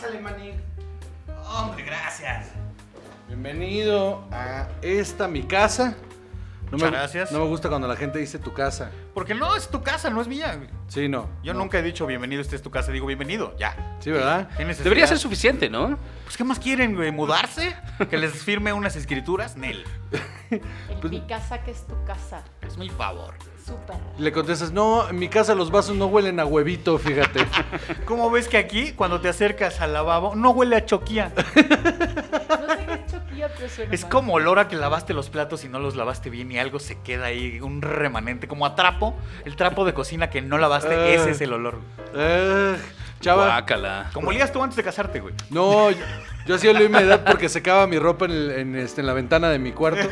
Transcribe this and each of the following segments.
Pásale, maní. Hombre, gracias. Bienvenido a esta mi casa. No Muchas me, gracias. No me gusta cuando la gente dice tu casa. Porque no es tu casa, no es mía. güey. Sí, no. Yo no. nunca he dicho bienvenido, esta es tu casa. Digo bienvenido, ya. Sí, ¿verdad? ¿Qué necesidad? Debería ser suficiente, ¿no? Pues, ¿qué más quieren, güey? ¿Mudarse? ¿Que les firme unas escrituras? Nel. El Pues- mi casa que es tu casa. Es mi favor. Súper. Le contestas, no, en mi casa los vasos no huelen a huevito, fíjate. ¿Cómo ves que aquí, cuando te acercas al lavabo, no huele a choquía? No sé qué es choquilla, pero suena Es mal. como olor a que lavaste los platos y no los lavaste bien y algo se queda ahí, un remanente, como a trapo. El trapo de cocina que no lavaste, Ah. ese es el olor. Eh, chava. Guácala. Como olías tú antes de casarte, güey. No, yo, yo hacía la humedad porque secaba mi ropa en, el- en, este, en la ventana de mi cuarto.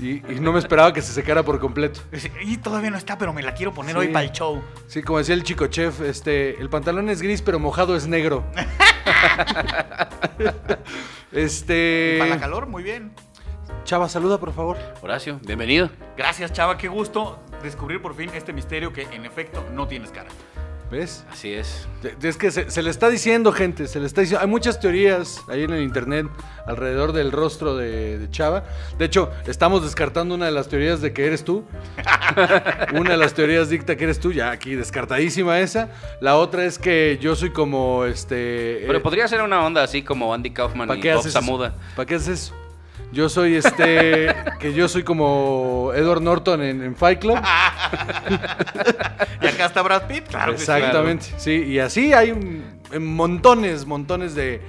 Y, y no me esperaba que se secara por completo. Y todavía no está, pero me la quiero poner Sí. hoy para el show. Sí, como decía el chico chef, este, el pantalón es gris, pero mojado es negro. este. Para la calor, muy bien. Chava, saluda, por favor. Horacio, bienvenido. Gracias, chava, qué gusto descubrir por fin este misterio que en efecto no tienes cara. ¿Ves? Así es. Es que se, se le está diciendo, gente, se le está diciendo. Hay muchas teorías ahí en el internet alrededor del rostro de, de Chava. De hecho, estamos descartando una de las teorías de que eres tú. una de las teorías dicta que eres tú, ya aquí descartadísima esa. La otra es que yo soy como este. Pero podría ser una onda así como Andy Kaufman ¿Para y qué Bob haces Samuda. ¿Para qué haces eso? Yo soy este. que yo soy como Edward Norton en, en Fight Club. Y acá está Brad Pitt, claro. que. Exactamente, sí. Y así hay un- montones, montones de.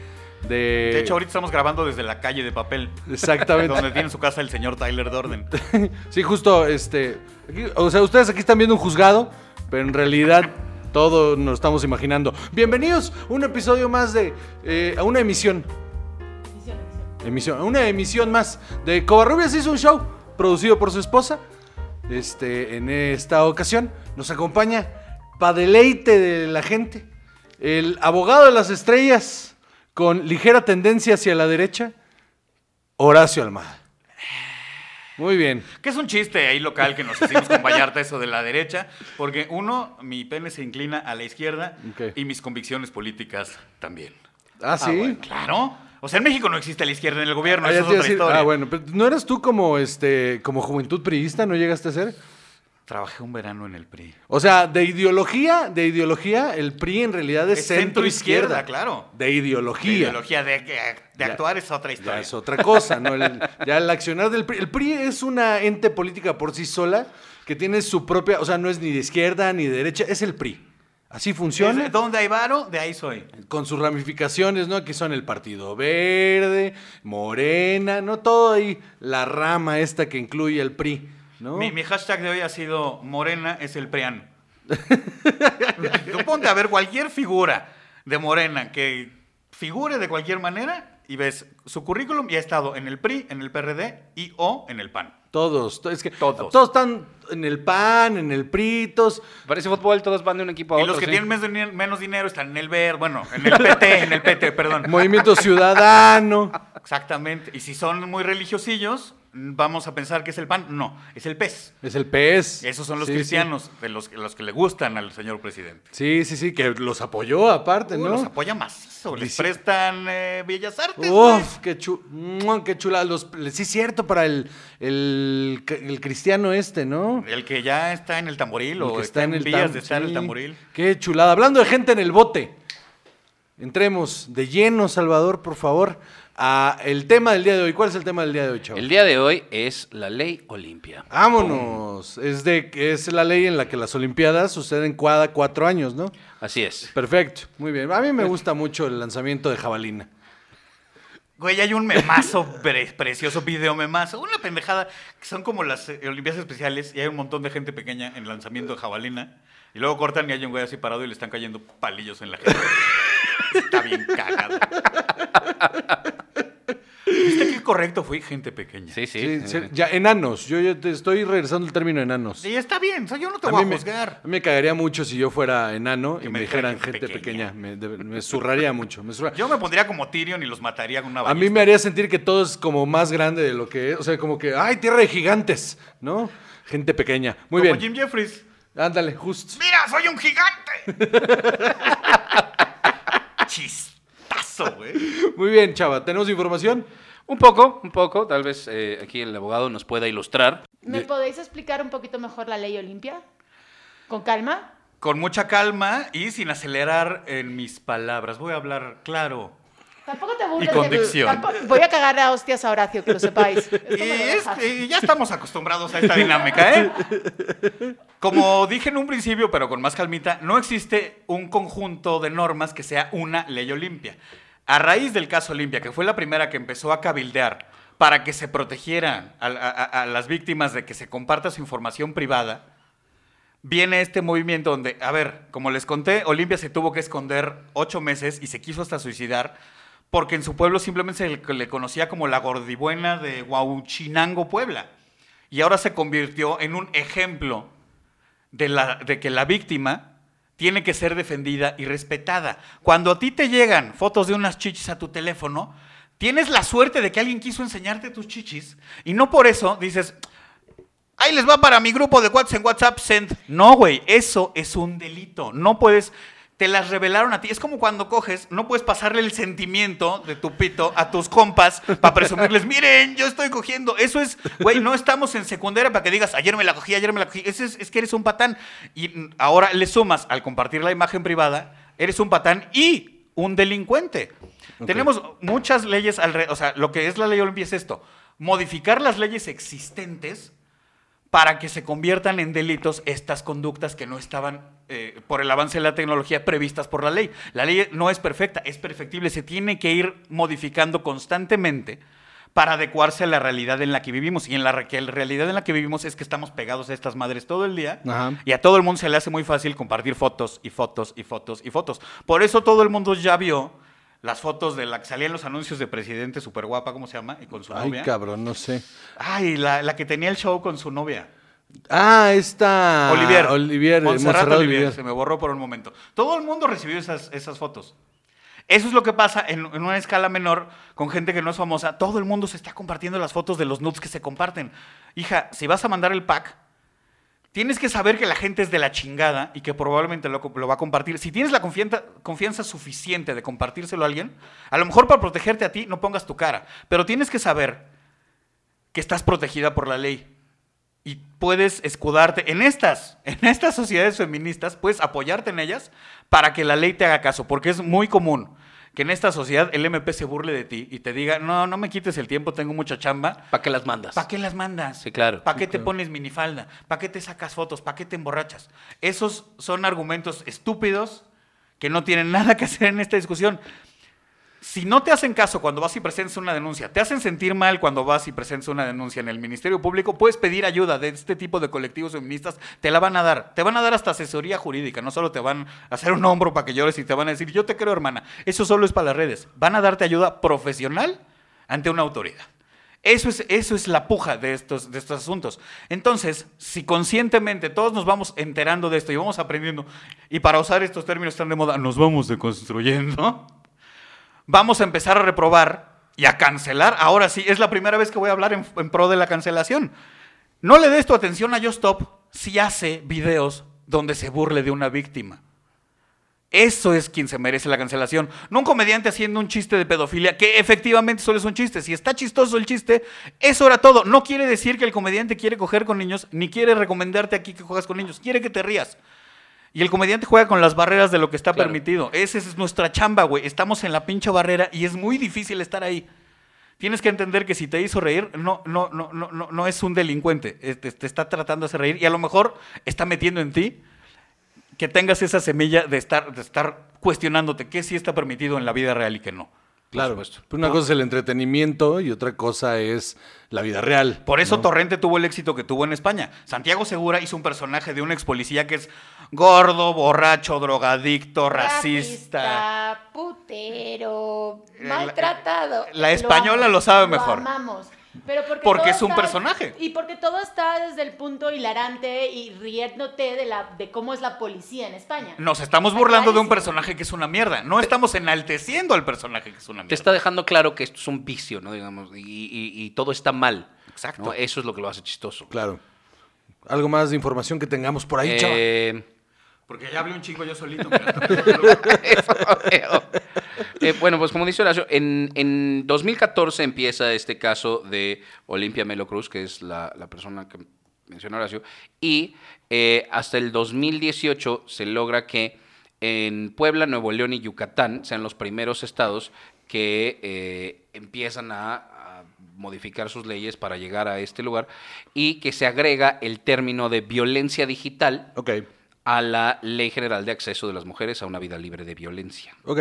De, De hecho, ahorita estamos grabando desde la calle de papel, Exactamente. donde tiene su casa el señor Tyler Dorden. Sí, justo, este. aquí- o sea, ustedes aquí están viendo un juzgado, pero en realidad todo nos estamos imaginando. Bienvenidos a un episodio más de. eh, a una emisión. Emisión. Una emisión más de Covarrubias hizo un show producido por su esposa. Este, en esta ocasión nos acompaña, pa' deleite de la gente, el abogado de las estrellas con ligera tendencia hacia la derecha, Horacio Almada. Muy bien. Que es un chiste ahí local que nos hicimos con Vallarta eso de la derecha, porque uno, mi pene se inclina a la izquierda y mis convicciones políticas también. Ah, sí. bueno, claro. O sea, en México no existe la izquierda en el gobierno, Ah, eso es otra decir- historia. ah, bueno, pero ¿no eras tú como este como juventud priista? ¿No llegaste a ser? Trabajé un verano en el PRI. O sea, de ideología, de ideología, el PRI en realidad es, Es centro izquierda. claro. De ideología. ideología de, de Ya. actuar es otra Ya historia. es otra cosa, ¿no? El- ya el accionar del PRI. El PRI es una ente política por sí sola que tiene su propia, o sea, no es ni de izquierda ni de derecha, es el PRI. Así funciona. Donde hay varo, de ahí soy. con sus ramificaciones, ¿no? Aquí son el Partido Verde, Morena, ¿no? Todo ahí, la rama esta que incluye el PRI, ¿no? Mi, mi hashtag de hoy ha sido Morena es el PRIAN. Tú ponte a ver cualquier figura de Morena que figure de cualquier manera y ves su currículum y ha estado en el PRI, en el PRD y o en el PAN. Todos, to- es que Todos. todos están en el PAN, en el PRI, todos. Parece fútbol, todos van de un equipo a y otro. los que ¿sí? tienen menos, menos dinero están en el VER, bueno, en el PT, en el PT, perdón. Movimiento Ciudadano. Exactamente. Y si son muy religiosillos, vamos a pensar que es el PAN. No, es el PES. Es el PES. Esos son los Sí, sí. cristianos, de los, los que le gustan al señor presidente. Sí, sí, sí, que los apoyó aparte, Uy, ¿no? Los apoya macizo, les prestan eh, Bellas Artes. güey. Uf, qué, chu qué chula. Los, sí, es cierto, para el, el, el cristiano este, ¿no? El que ya está en el tamboril El o que está, en vías tam- de estar en el tamboril. Qué chulada. Hablando de gente en el bote. Entremos de lleno, Salvador, por favor, a el tema del día de hoy. ¿Cuál es el tema del día de hoy, chavo? El día de hoy es la ley Olimpia. Vámonos. Es de es la ley en la que las Olimpiadas suceden cada cuatro años, ¿no? Así es. Perfecto. Muy bien. A mí me gusta mucho el lanzamiento de jabalina. Güey, hay un memazo pre- precioso, video memazo. Una pendejada que son como las eh, Olimpiadas Especiales y hay un montón de gente pequeña en lanzamiento de jabalina. Y luego cortan y hay un güey así parado y le están cayendo palillos en la gente. Está bien cagado. ¿Viste qué correcto fui? Gente pequeña. Sí, sí. Ya, enanos. Yo, yo te estoy regresando el término enanos. Sí, está bien. o sea, yo no te A voy a me, juzgar. a mí me cagaría mucho si yo fuera enano y me, me dijeran gente pequeña. pequeña. Me, de- me zurraría mucho. me zurra- Yo me pondría como Tyrion y los mataría con una A mí me haría sentir que todo es como más grande de lo que es. O sea, como que, ¡ay, tierra de gigantes! ¿No? Gente pequeña. Muy como bien. Jim Jeffries. Ándale, justo. ¡Mira, soy un gigante! Chistazo. Güey. Muy bien, chava. ¿Tenemos información? Un poco, un poco. Tal vez eh, aquí el abogado nos pueda ilustrar. ¿Me De- podéis explicar un poquito mejor la ley Olimpia? ¿Con calma? Con mucha calma y sin acelerar en mis palabras. Voy a hablar claro. Tampoco te burles. Y con de- dicción. tampoco- Voy a cagar a hostias a Horacio, que lo sepáis. Esto Y, me lo es- dejas. y ya estamos acostumbrados a esta dinámica, ¿eh? Como dije en un principio, pero con más calmita, no existe un conjunto de normas que sea una ley Olimpia. A raíz del caso Olimpia, que fue la primera que empezó a cabildear para que se protegieran a, a- a las víctimas de que se comparta su información privada, viene este movimiento donde, a ver, como les conté, Olimpia se tuvo que esconder ocho meses y se quiso hasta suicidar porque en su pueblo simplemente se le, conocía como la gordibuena de Huauchinango, Puebla. Y ahora se convirtió en un ejemplo de, la, de que la víctima tiene que ser defendida y respetada. Cuando a ti te llegan fotos de unas chichis a tu teléfono, tienes la suerte de que alguien quiso enseñarte tus chichis y no por eso dices, Ahí les va para mi grupo de WhatsApp en WhatsApp Send. No, güey, eso es un delito. No puedes, te las revelaron a ti. Es como cuando coges, no puedes pasarle el sentimiento de tu pito a tus compas para presumirles, miren, yo estoy cogiendo. Eso es, güey, no estamos en secundaria para que digas, ayer me la cogí, ayer me la cogí. Eso es, es que eres un patán. Y ahora le sumas, al compartir la imagen privada, eres un patán y un delincuente. Tenemos muchas leyes alrededor, o sea, lo que es la ley Olimpia es esto, modificar las leyes existentes para que se conviertan en delitos estas conductas que no estaban, eh, por el avance de la tecnología, previstas por la ley. La ley no es perfecta, es perfectible, se tiene que ir modificando constantemente para adecuarse a la realidad en la que vivimos. Y en la, que la realidad en la que vivimos es que estamos pegados a estas madres todo el día Ajá. y a todo el mundo se le hace muy fácil compartir fotos y fotos y fotos y fotos. Por eso todo el mundo ya vio las fotos de la que salían los anuncios de presidente súper guapa, ¿cómo se llama? Y con su Ay, novia. cabrón, no sé. Ay, la, la que tenía el show con su novia. Ah, esta. Olivier. Olivier, Montserrat Montserrat Olivier. Olivier. Se me borró por un momento. Todo el mundo recibió esas, esas fotos. Eso es lo que pasa en, en una escala menor con gente que no es famosa. Todo el mundo se está compartiendo las fotos de los nudes que se comparten. Hija, si vas a mandar el pack, tienes que saber que la gente es de la chingada y que probablemente lo, lo va a compartir. Si tienes la confianza, confianza suficiente de compartírselo a alguien, a lo mejor para protegerte a ti no pongas tu cara, pero tienes que saber que estás protegida por la ley y puedes escudarte en estas, en estas sociedades feministas, puedes apoyarte en ellas para que la ley te haga caso, porque es muy común que en esta sociedad el MP se burle de ti y te diga, no, no me quites el tiempo, tengo mucha chamba. ¿Para qué las mandas? ¿Para qué las mandas? Sí, claro. ¿Para qué te pones minifalda? ¿Para qué te sacas fotos? ¿Para qué te emborrachas? Esos son argumentos estúpidos que no tienen nada que hacer en esta discusión. Si no te hacen caso cuando vas y presentas una denuncia, te hacen sentir mal cuando vas y presentas una denuncia en el Ministerio Público, puedes pedir ayuda de este tipo de colectivos feministas, te la van a dar. Te van a dar hasta asesoría jurídica, no solo te van a hacer un hombro para que llores y te van a decir, yo te creo hermana. Eso solo es para las redes. Van a darte ayuda profesional ante una autoridad. Eso es, eso es la puja de estos, de estos asuntos. Entonces, si conscientemente todos nos vamos enterando de esto y vamos aprendiendo, y para usar estos términos tan de moda, nos vamos deconstruyendo, vamos a empezar a reprobar y a cancelar. Ahora sí, es la primera vez que voy a hablar en, pro de la cancelación. No le des tu atención a Yo Stop si hace videos donde se burle de una víctima. Eso es quien se merece la cancelación. No un comediante haciendo un chiste de pedofilia, que efectivamente solo es un chiste. Si está chistoso el chiste, eso era todo. No quiere decir que el comediante quiere coger con niños, ni quiere recomendarte aquí que juegas con niños. Quiere que te rías. Y el comediante juega con las barreras de lo que está Claro. permitido. Esa es nuestra chamba, güey. Estamos en la pinche barrera y es muy difícil estar ahí. Tienes que entender que si te hizo reír, no, no, no, no, no, no es un delincuente. Te, te está tratando de hacer reír y a lo mejor está metiendo en ti que tengas esa semilla de estar, de estar cuestionándote qué sí está permitido en la vida real y qué no. Claro. Pero una cosa es el entretenimiento y otra cosa es la vida real. Por eso ¿no? Torrente tuvo el éxito que tuvo en España. Santiago Segura hizo un personaje de un ex policía que es gordo, borracho, drogadicto, racista. Racista, putero, la- maltratado. la española lo sabe mejor. amamos. Pero porque, Porque es un está- personaje. Y porque todo está desde el punto hilarante y riéndote de, la, de cómo es la policía en España. Nos estamos Está burlando de un personaje que es una mierda. No estamos enalteciendo al personaje que es una Te mierda. está dejando claro que esto es un vicio, ¿no? Digamos, y, y- y todo está mal. Exacto. ¿no? Eso es lo que lo hace chistoso. Claro. ¿Algo más de información que tengamos por ahí, chava? Eh, Porque ya hablé un chingo yo solito. Eh, bueno, pues como dice Horacio, en, en 2014 empieza este caso de Olimpia Melo Cruz, que es la, la persona que mencionó Horacio, y eh, hasta el 2018 se logra que en Puebla, Nuevo León y Yucatán sean los primeros estados que eh, empiezan a, a modificar sus leyes para llegar a este lugar y que se agrega el término de violencia digital Ok, a la Ley General de Acceso de las Mujeres a una vida libre de violencia. ok.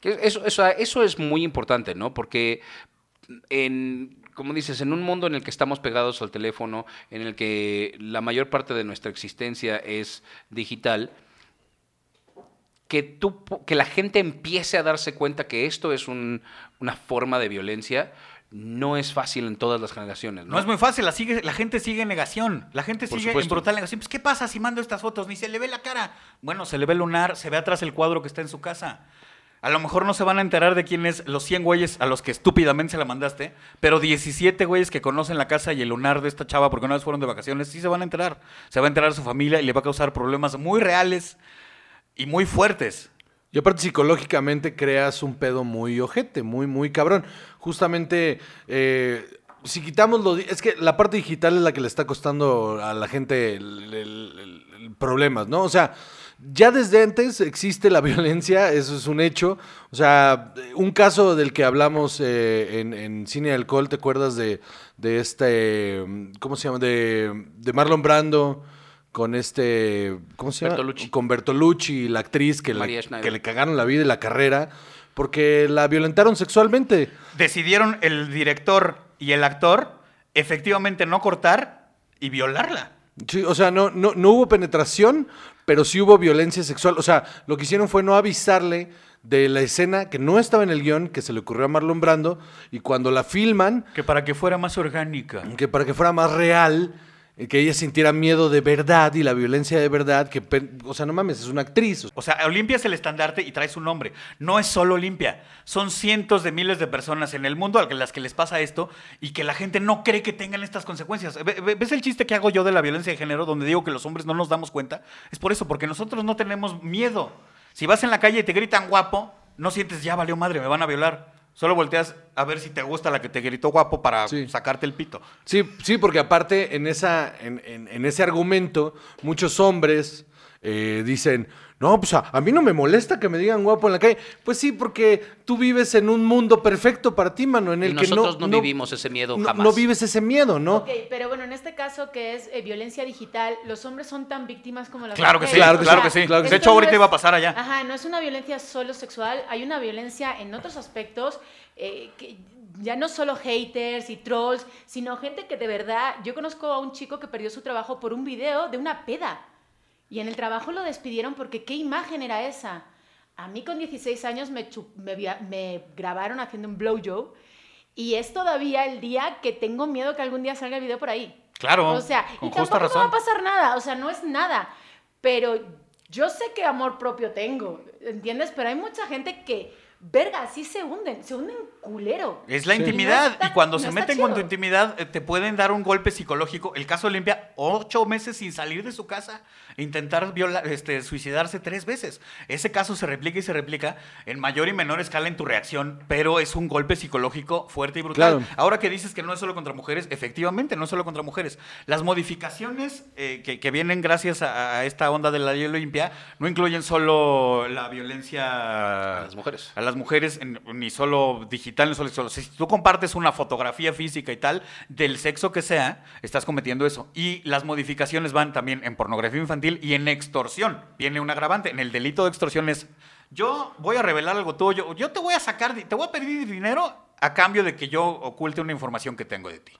Que Eso, eso, eso es muy importante, ¿no? Porque en, como dices, en un mundo en el que estamos pegados al teléfono, en el que la mayor parte de nuestra existencia es digital, que, tú, que la gente empiece a darse cuenta que esto es un- una forma de violencia, no es fácil en todas las generaciones, ¿no? No es muy fácil, la, sigue- la gente sigue en negación. La gente Por sigue en brutal negación. Pues, ¿qué pasa si mando estas fotos? Ni se le ve la cara. Bueno, se le ve el lunar, se ve atrás el cuadro que está en su casa. A lo mejor no se van a enterar de quién es los 100 güeyes a los que estúpidamente se la mandaste, pero 17 güeyes que conocen la casa y el lunar de esta chava porque una vez fueron de vacaciones, sí se van a enterar. Se va a enterar su familia y le va a causar problemas muy reales y muy fuertes. Y aparte psicológicamente creas un pedo muy ojete, muy, muy cabrón. Justamente, eh, si quitamos lo... Es que la parte digital es la que le está costando a la gente problemas, ¿no? O sea, ya desde antes existe la violencia, eso es un hecho. O sea, un caso del que hablamos eh, en, en Cine y Alcohol, ¿te acuerdas de, de este... ¿Cómo se llama? De, de Marlon Brando con este... ¿Cómo se llama? Bertolucci. Con Bertolucci, la actriz que le, Schneider. que le cagaron la vida y la carrera porque la violentaron sexualmente. Decidieron el director y el actor efectivamente no cortar y violarla. Sí, o sea, no, no, no hubo penetración, pero sí hubo violencia sexual. O sea, lo que hicieron fue no avisarle de la escena que no estaba en el guion, que se le ocurrió a Marlon Brando, y cuando la filman, Que para que fuera más orgánica. que para que fuera más real, que ella sintiera miedo de verdad y la violencia de verdad, que, o sea, no mames, es una actriz. O sea, Olimpia es el estandarte y trae su nombre. No es solo Olimpia. Son cientos de miles de personas en el mundo a las que les pasa esto y que la gente no cree que tengan estas consecuencias. Ve- ve- ¿Ves el chiste que hago yo de la violencia de género, donde digo que los hombres no nos damos cuenta? Es por eso, porque nosotros no tenemos miedo. Si vas en la calle y te gritan guapo, no sientes, ya valió madre, me van a violar. Solo volteas a ver si te gusta la que te gritó guapo para Sí. sacarte el pito. Sí, sí, porque aparte en, esa, en, en- en ese argumento, muchos hombres eh, dicen, no, pues a, a mí no me molesta que me digan guapo en la calle. Pues sí, porque tú vives en un mundo perfecto para ti, mano, en Y el que nosotros no, no, vivimos ese miedo no- jamás. no vives ese miedo, ¿no? Ok, pero bueno, en este caso que es eh, violencia digital, los hombres son tan víctimas como las Claro que mujeres. sí, Claro que claro sí, que sí. claro que de sí. hecho, ahorita no iba a es- pasar allá. Ajá, no es una violencia solo sexual, hay una violencia en otros aspectos, eh, que ya no solo haters y trolls, sino gente que de verdad, yo conozco a un chico que perdió su trabajo por un video de una peda. Y en el trabajo lo despidieron porque qué imagen era esa. A mí con 16 años me, grabaron haciendo un blowjob y es todavía el día que tengo miedo que algún día salga el video por ahí. Claro, O sea, con y justa tampoco me va razón. a pasar nada, o sea, no es nada. Pero yo sé que amor propio tengo, ¿entiendes? Pero hay mucha gente que, verga, así se hunden, se hunden culero. Es la Sí. intimidad. No está- y cuando no se meten con tu intimidad, eh, te pueden dar un golpe psicológico. El caso Olimpia, ocho meses sin salir de su casa, intentar violar, este, suicidarse tres veces. Ese caso se replica y se replica en mayor y menor escala en tu reacción, pero es un golpe psicológico fuerte y brutal. Claro. Ahora que dices que no es solo contra mujeres, efectivamente, no es solo contra mujeres. Las modificaciones eh, que, que vienen gracias a, a esta onda de la ley Olimpia no incluyen solo la violencia A las mujeres. a las mujeres, ni solo digital, ni solo sexual. Si tú compartes una fotografía física y tal, del sexo que sea, estás cometiendo eso. Y las modificaciones van también en pornografía infantil y en extorsión. Viene un agravante. En el delito de extorsión es, yo voy a revelar algo tuyo, yo te voy a sacar, te voy a pedir dinero a cambio de que yo oculte una información que tengo de ti.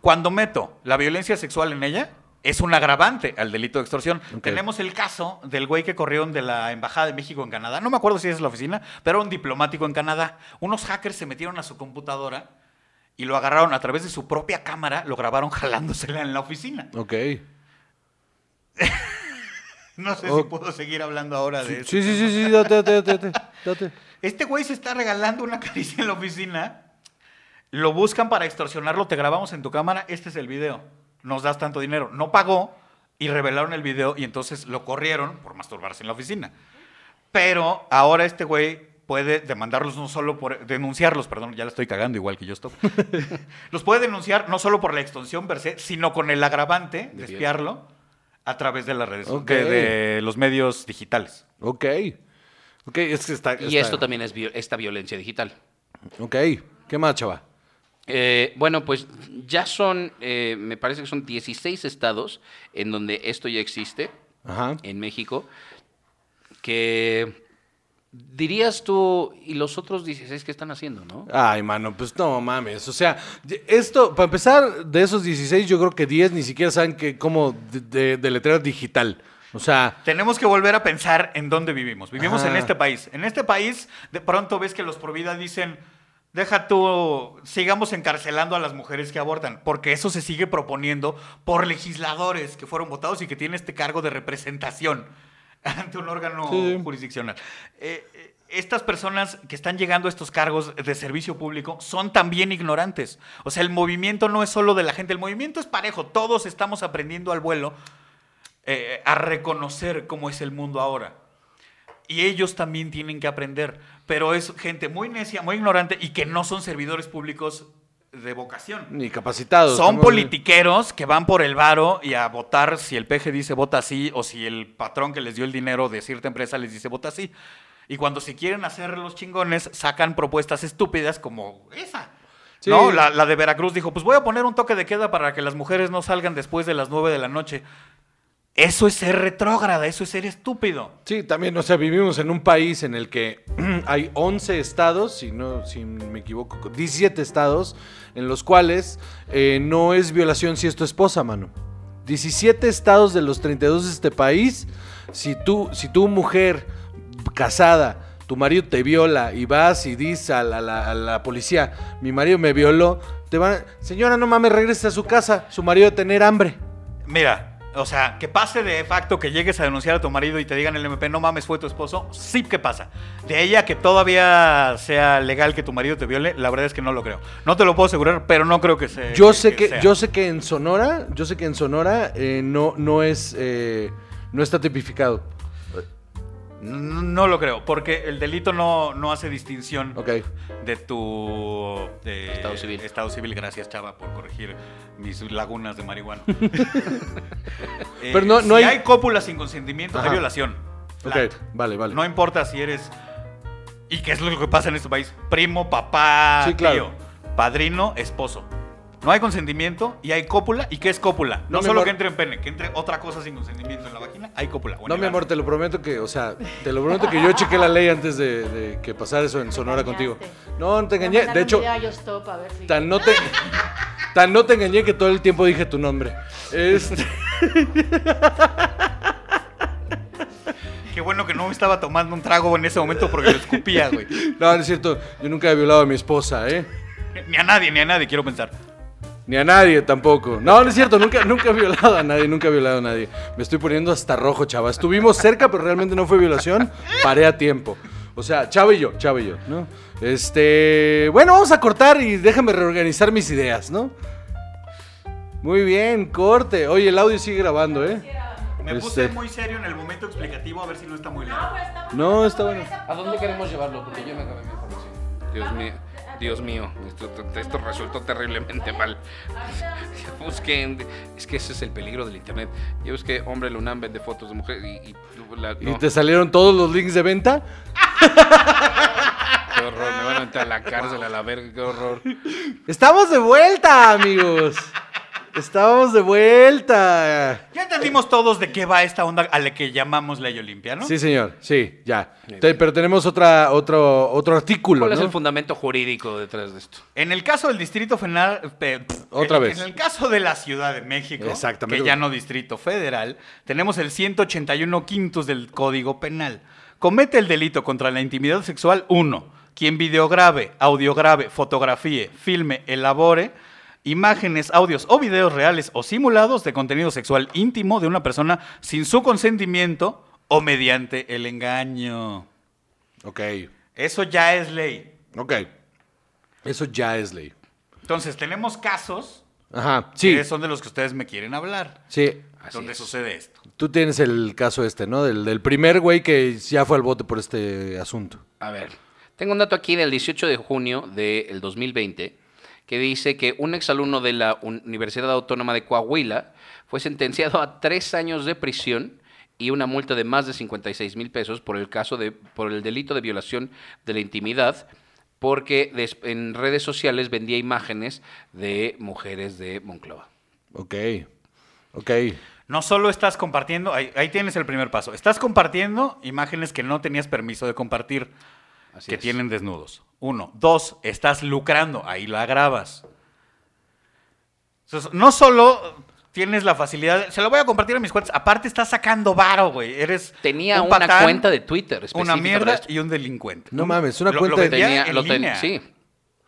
Cuando meto la violencia sexual en ella, es un agravante al delito de extorsión. Tenemos el caso del güey que corrieron de la Embajada de México en Canadá. No me acuerdo si es la oficina, pero era un diplomático en Canadá. Unos hackers se metieron a su computadora y lo agarraron a través de su propia cámara, lo grabaron jalándosela en la oficina. Ok. No sé Oh. si puedo seguir hablando ahora de eso. Sí, sí, sí, sí, date, date, date, date. Este güey se está regalando una caricia en la oficina. Lo buscan para extorsionarlo. Te grabamos en tu cámara. Este es el video. Nos das tanto dinero. No pagó. y revelaron el video y entonces lo corrieron por masturbarse en la oficina. Pero ahora este güey puede demandarlos no solo por denunciarlos, perdón, ya la estoy cagando igual que yo estoy. los puede denunciar no solo por la extorsión per se, sino con el agravante de De espiarlo a través de las redes Ok. de, de los medios digitales. Ok. Ok, es que está. Y esto también es esta violencia digital. Ok. ¿Qué más, chava? Eh, bueno, pues ya son, eh, me parece que son 16 estados en donde esto ya existe, Ajá. en México, que dirías tú, ¿y los otros 16 qué están haciendo, no? Ay, mano, pues no mames. O sea, esto, para empezar, de esos 16, yo creo que 10 ni siquiera saben que cómo de, de, digital. O sea, Tenemos que volver a pensar en dónde vivimos. Vivimos Ajá. en este país. En este país, de pronto ves que los por vida dicen, deja tú, sigamos encarcelando a las mujeres que abortan, porque eso se sigue proponiendo por legisladores que fueron votados y que tienen este cargo de representación ante un órgano Sí. jurisdiccional. Eh, eh, estas personas que están llegando a estos cargos de servicio público son también ignorantes. O sea, el movimiento no es solo de la gente, el movimiento es parejo. Todos estamos aprendiendo al vuelo eh, a reconocer cómo es el mundo ahora. Y ellos también tienen que aprender, pero es gente muy necia, muy ignorante y que no son servidores públicos de vocación. ni capacitados. Son politiqueros que van por el varo y a votar si el PG dice vota así o si el patrón que les dio el dinero de cierta empresa les dice vota así. Y cuando se quieren hacer los chingones, sacan propuestas estúpidas como esa. Sí. No, la, la de Veracruz dijo, pues voy a poner un toque de queda para que las mujeres no salgan después de las 9 de la noche. Eso es ser retrógrada, eso es ser estúpido. Sí, también, o sea, vivimos en un país en el que hay 11 estados, si no si me equivoco, 17 estados, en los cuales eh, no es violación si es tu esposa, mano. 17 estados de los 32 de este país, si tú, si tu mujer casada, tu marido te viola y vas y dices a la, a la- a la policía, mi marido me violó, te van, señora, no mames, regrese a su casa, su marido va a tener hambre. Mira, o sea, que pase de facto que llegues a denunciar a tu marido y te digan el MP, no mames, fue tu esposo, sí que pasa. De ella que todavía sea legal que tu marido te viole, la verdad es que no lo creo. No te lo puedo asegurar, pero no creo que sea. Yo sé que, yo sé que en Sonora, yo sé que en Sonora eh, no, no es, eh, no está tipificado. No, no lo creo, porque el delito no, no hace distinción de tu de- Estado civil. Estado civil, gracias Chava por corregir mis lagunas de marihuana. Eh, Pero no- si no hay- hay... cópula sin consentimiento, Ajá. hay violación. Vale, vale. No importa si eres. ¿Y qué es lo que pasa en este país? Primo, papá, Sí, claro. tío, padrino, esposo. No hay consentimiento y hay cópula. ¿Y qué es cópula? No, solo amor. que entre en pene, que entre otra cosa sin consentimiento en la vagina, hay cópula. No, mi amor, te lo prometo que, o sea, te lo prometo que yo chequé la ley antes de, de que pasara eso en Sonora contigo. No, no te engañé. De hecho, tan no te, tan no te engañé que todo el tiempo dije tu nombre. Este, Qué bueno que no me estaba tomando un trago en ese momento porque lo escupía, güey. no, no es cierto. Yo nunca he violado a mi esposa, ¿eh? Ni a nadie, ni a nadie, quiero pensar. Ni a nadie tampoco. No, no es cierto, nunca, nunca he violado a nadie, nunca he violado a nadie. Me estoy poniendo hasta rojo, chava. Estuvimos cerca, pero realmente no fue violación. Paré a tiempo. O sea, chava y yo, chava y yo, ¿no? Este. Bueno, vamos a cortar y déjame reorganizar mis ideas, ¿no? Muy bien, corte. Oye, el audio sigue grabando, ¿eh? Me Este- puse muy serio en el momento explicativo a ver si no está muy largo. No, está bueno. ¿A dónde queremos llevarlo? Porque yo me acabé mi información. Dios mío, Dios mío, esto, esto resultó terriblemente mal. Busqué, es que ese es el peligro del internet. Yo busqué hombre Lunam vende fotos de mujer y, y la- ¿Y te salieron todos los links de venta? qué horror, me van a meter a la cárcel a la verga, qué horror. Estamos de vuelta, amigos. Estamos de vuelta. Ya entendimos todos de qué va esta onda a la que llamamos ley Olimpia, ¿no? Sí, señor, sí, ya. Te- pero tenemos otra, otro, otro artículo, ¿Cuál es ¿no? el fundamento jurídico detrás de esto? En el caso del Distrito Federal, pe- Otra en- vez. En el caso de la Ciudad de México, Exactamente. que ya no Distrito Federal, tenemos el 181 quintos del Código Penal. Comete el delito contra la intimidad sexual 1. Quien videograve, audiograve, fotografíe, filme, elabore imágenes, audios o videos reales o simulados de contenido sexual íntimo de una persona sin su consentimiento o mediante el engaño. Ok, Eso ya es ley. ok. Eso ya es ley. Entonces, tenemos casos Ajá, sí, que son de los que ustedes me quieren hablar. sí. Así donde es. sucede esto. Tú tienes el caso este, ¿no? Del, del primer güey que ya fue al bote por este asunto. A ver, tengo un dato aquí del 18 de junio del 2020 que dice que un exalumno de la Universidad Autónoma de Coahuila fue sentenciado a tres años de prisión y una multa de más de 56 mil pesos por el caso de por el delito de violación de la intimidad porque des- en redes sociales vendía imágenes de mujeres de Monclova. Ok. Ok. No solo estás compartiendo, ahí, ahí tienes el primer paso. Estás compartiendo imágenes que no tenías permiso de compartir, Así que es. tienen desnudos. Uno. Dos, estás lucrando, ahí la grabas. Entonces, no solo tienes la facilidad, se lo voy a compartir a mis cuentas, aparte estás sacando varo, güey. Eres Tenía un una patán, cuenta de Twitter específica una para mierda esto. y un delincuente. No mames, una Lo- cuenta lo de- Tenía- en lo ten- línea. sí.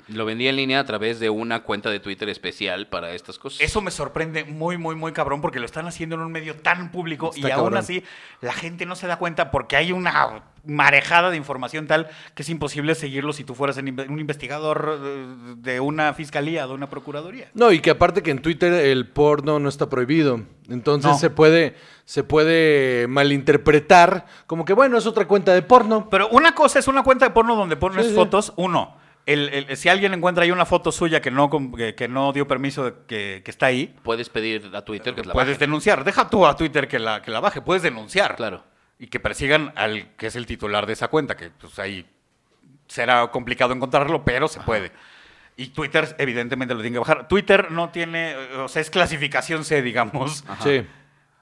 Lo vendía en línea a través de una cuenta de Twitter especial para estas cosas. Eso me sorprende muy, muy, muy cabrón porque lo están haciendo en un medio tan público y Está aún cabrón. así la gente no se da cuenta porque hay una marejada de información tal que es imposible seguirlo si tú fueras un investigador eh, de una fiscalía o de una procuraduría. No, y que aparte que en Twitter el porno no está prohibido. Entonces No. se puede se puede malinterpretar como que bueno, es otra cuenta de porno. Pero una cosa es una cuenta de porno donde pones Sí, sí. fotos. Uno, el- el- si alguien encuentra ahí una foto suya que no, que, que no dio permiso de que, que está ahí, Puedes pedir a Twitter que la puedes baje. denunciar. Deja tú a Twitter que la, que la baje, puedes denunciar. Claro. Y que persigan al que es el titular de esa cuenta, que pues ahí será complicado encontrarlo, pero se puede. Y Twitter evidentemente lo tiene que bajar. Twitter no tiene, o sea, es clasificación C, digamos. Sí.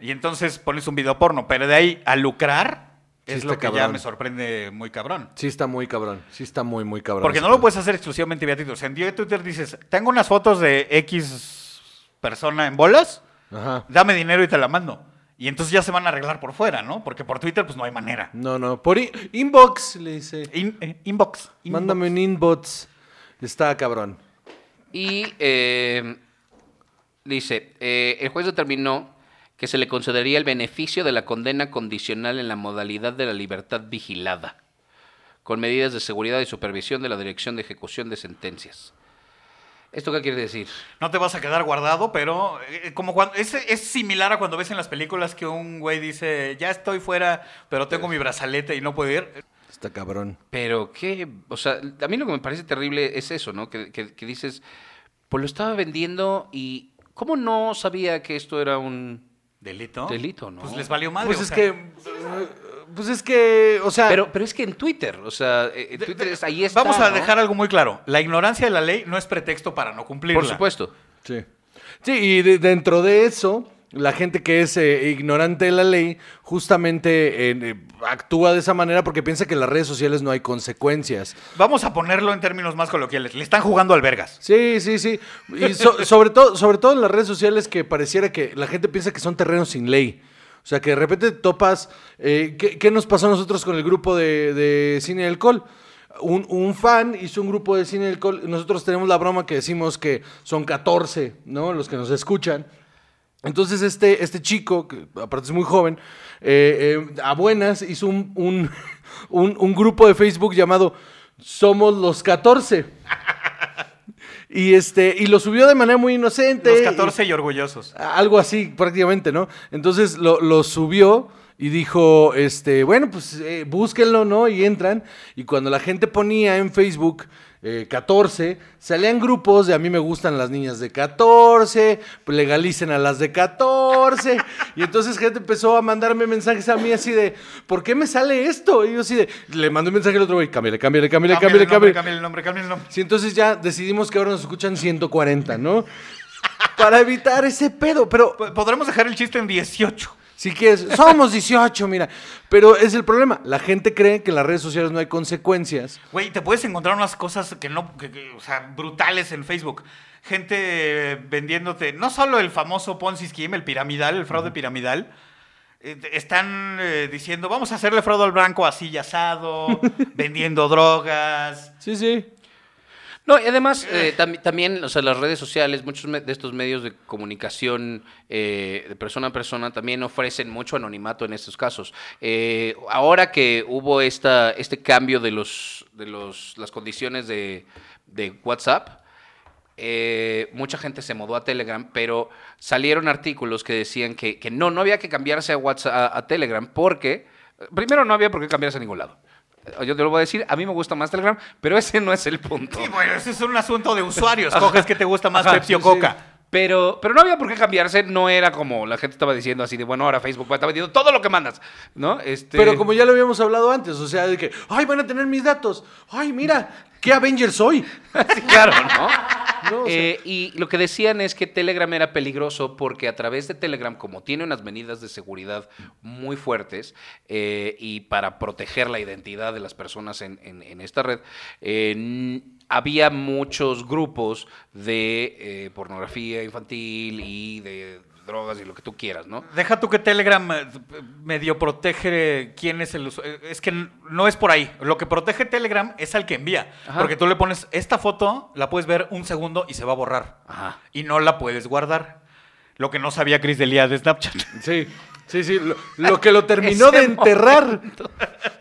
Y entonces pones un video porno, pero de ahí a lucrar Sí es lo que ya me sorprende muy cabrón. Sí está muy cabrón. Sí está muy muy cabrón. Porque no lo puedes hacer exclusivamente vía Twitter. O sea, en día de Twitter dices, tengo unas fotos de X persona en bolas, Ajá. dame dinero y te la mando. Y entonces ya se van a arreglar por fuera, ¿no? Porque por Twitter pues no hay manera. No, no, por inbox le dice. In- eh, inbox. Mándame un inbox. Está cabrón. Y eh, dice, eh, el juez determinó que se le concedería el beneficio de la condena condicional en la modalidad de la libertad vigilada, con medidas de seguridad y supervisión de la Dirección de Ejecución de Sentencias. ¿Esto qué quiere decir? No te vas a quedar guardado, pero eh, como cuando es, es similar a cuando ves en las películas que un güey dice, ya estoy fuera, pero tengo mi brazalete y no puedo ir. Está cabrón. Pero qué, o sea, a mí lo que me parece terrible es eso, ¿no? Que, que- que dices, pues lo estaba vendiendo y ¿cómo no sabía que esto era un... Delito. Delito, ¿no? Pues les valió madre. Pues o es sea, que. Pues es que. O sea. Pero, pero es que en Twitter, o sea, eh, en Twitter es, ahí está. Vamos a ¿no? dejar algo muy claro. La ignorancia de la ley no es pretexto para no cumplirla. Por supuesto. Sí. Sí, y de- dentro de eso, la gente que es eh, ignorante de la ley justamente eh, actúa de esa manera porque piensa que en las redes sociales no hay consecuencias. Vamos a ponerlo en términos más coloquiales. Le están jugando albergas. Sí, sí, sí. Y so- sobre, todo, sobre todo en las redes sociales que pareciera que la gente piensa que son terrenos sin ley. O sea, que de repente topas... eh, ¿qué, qué nos pasó a nosotros con el grupo de, de Cine y Alcohol? Un, un fan hizo un grupo de Cine y Alcohol. Nosotros tenemos la broma que decimos que son 14, ¿no? Los que nos escuchan. Entonces este, este chico, que aparte es muy joven, eh, eh, a buenas hizo un, un, un- un grupo de Facebook llamado Somos los 14. Y, este, y lo subió de manera muy inocente. Los y- 14 y orgullosos. algo así, prácticamente, ¿no? Entonces lo, lo subió y dijo, este, bueno, pues eh, búsquenlo, ¿no? Y entran. Y cuando la gente ponía en Facebook eh, 14, salían grupos de a mí me gustan las niñas de 14, pues, legalicen a las de 14. Y entonces gente empezó a mandarme mensajes a mí así de, ¿por qué me sale esto? Y yo así de, le mandé un mensaje al otro güey, cámbiale, cámbiale, cámbiale, Cámbiale cámbiale, cámbiale. el nombre, cámbiale el nombre. Sí, entonces ya decidimos que ahora nos escuchan 140, ¿no? Para evitar ese pedo, pero Podremos dejar el chiste en 18. Si quieres, somos 18, mira. Pero es el problema, la gente cree que en las redes sociales no hay consecuencias. Güey, te puedes encontrar unas cosas que no, que- que, o sea, brutales en Facebook. Gente vendiéndote, no solo el famoso Ponzi Scheme, el piramidal, el fraude piramidal. eh, están eh, diciendo, vamos a hacerle fraude al blanco así y asado, vendiendo drogas. Sí, sí. No, y además, eh, tam- también, o sea, las redes sociales, muchos de estos medios de comunicación eh, de persona a persona también ofrecen mucho anonimato en estos casos. Eh, ahora que hubo esta, este cambio de los, de los, las condiciones de, de WhatsApp, eh, mucha gente se mudó a Telegram, pero salieron artículos que decían que, que no, no había que cambiarse a, WhatsApp, a, a Telegram porque, primero, no había por qué cambiarse a ningún lado. Yo te lo voy a decir, a mí me gusta más Telegram, pero ese no es el punto. Sí, bueno, ese es un asunto de usuarios. Coges que te gusta más Ajá, Pepsi o sí, Coca. Pero, pero no había por qué cambiarse, no era como la gente estaba diciendo así de, bueno, ahora Facebook va a estar vendiendo todo lo que mandas, ¿no? Este, Pero como ya lo habíamos hablado antes, o sea, de que, ay, van a tener mis datos. Ay, mira, ¿qué Avenger soy? Sí, claro, ¿no? ¿No? O sea, Eh, y lo que decían es que Telegram era peligroso porque a través de Telegram, como tiene unas medidas de seguridad muy fuertes eh, y para proteger la identidad de las personas en, en- en esta red, eh, había muchos grupos de eh, pornografía infantil y de drogas y lo que tú quieras, ¿no? Deja tú que Telegram eh, medio protege quién es el usuario. Es que no es por ahí. Lo que protege Telegram es al que envía. Ajá. Porque tú le pones esta foto, la puedes ver un segundo y se va a borrar. Ajá. Y no la puedes guardar. Lo que no sabía Chris Delia de Snapchat. Sí, sí, sí. Lo, lo que lo terminó Ese de enterrar.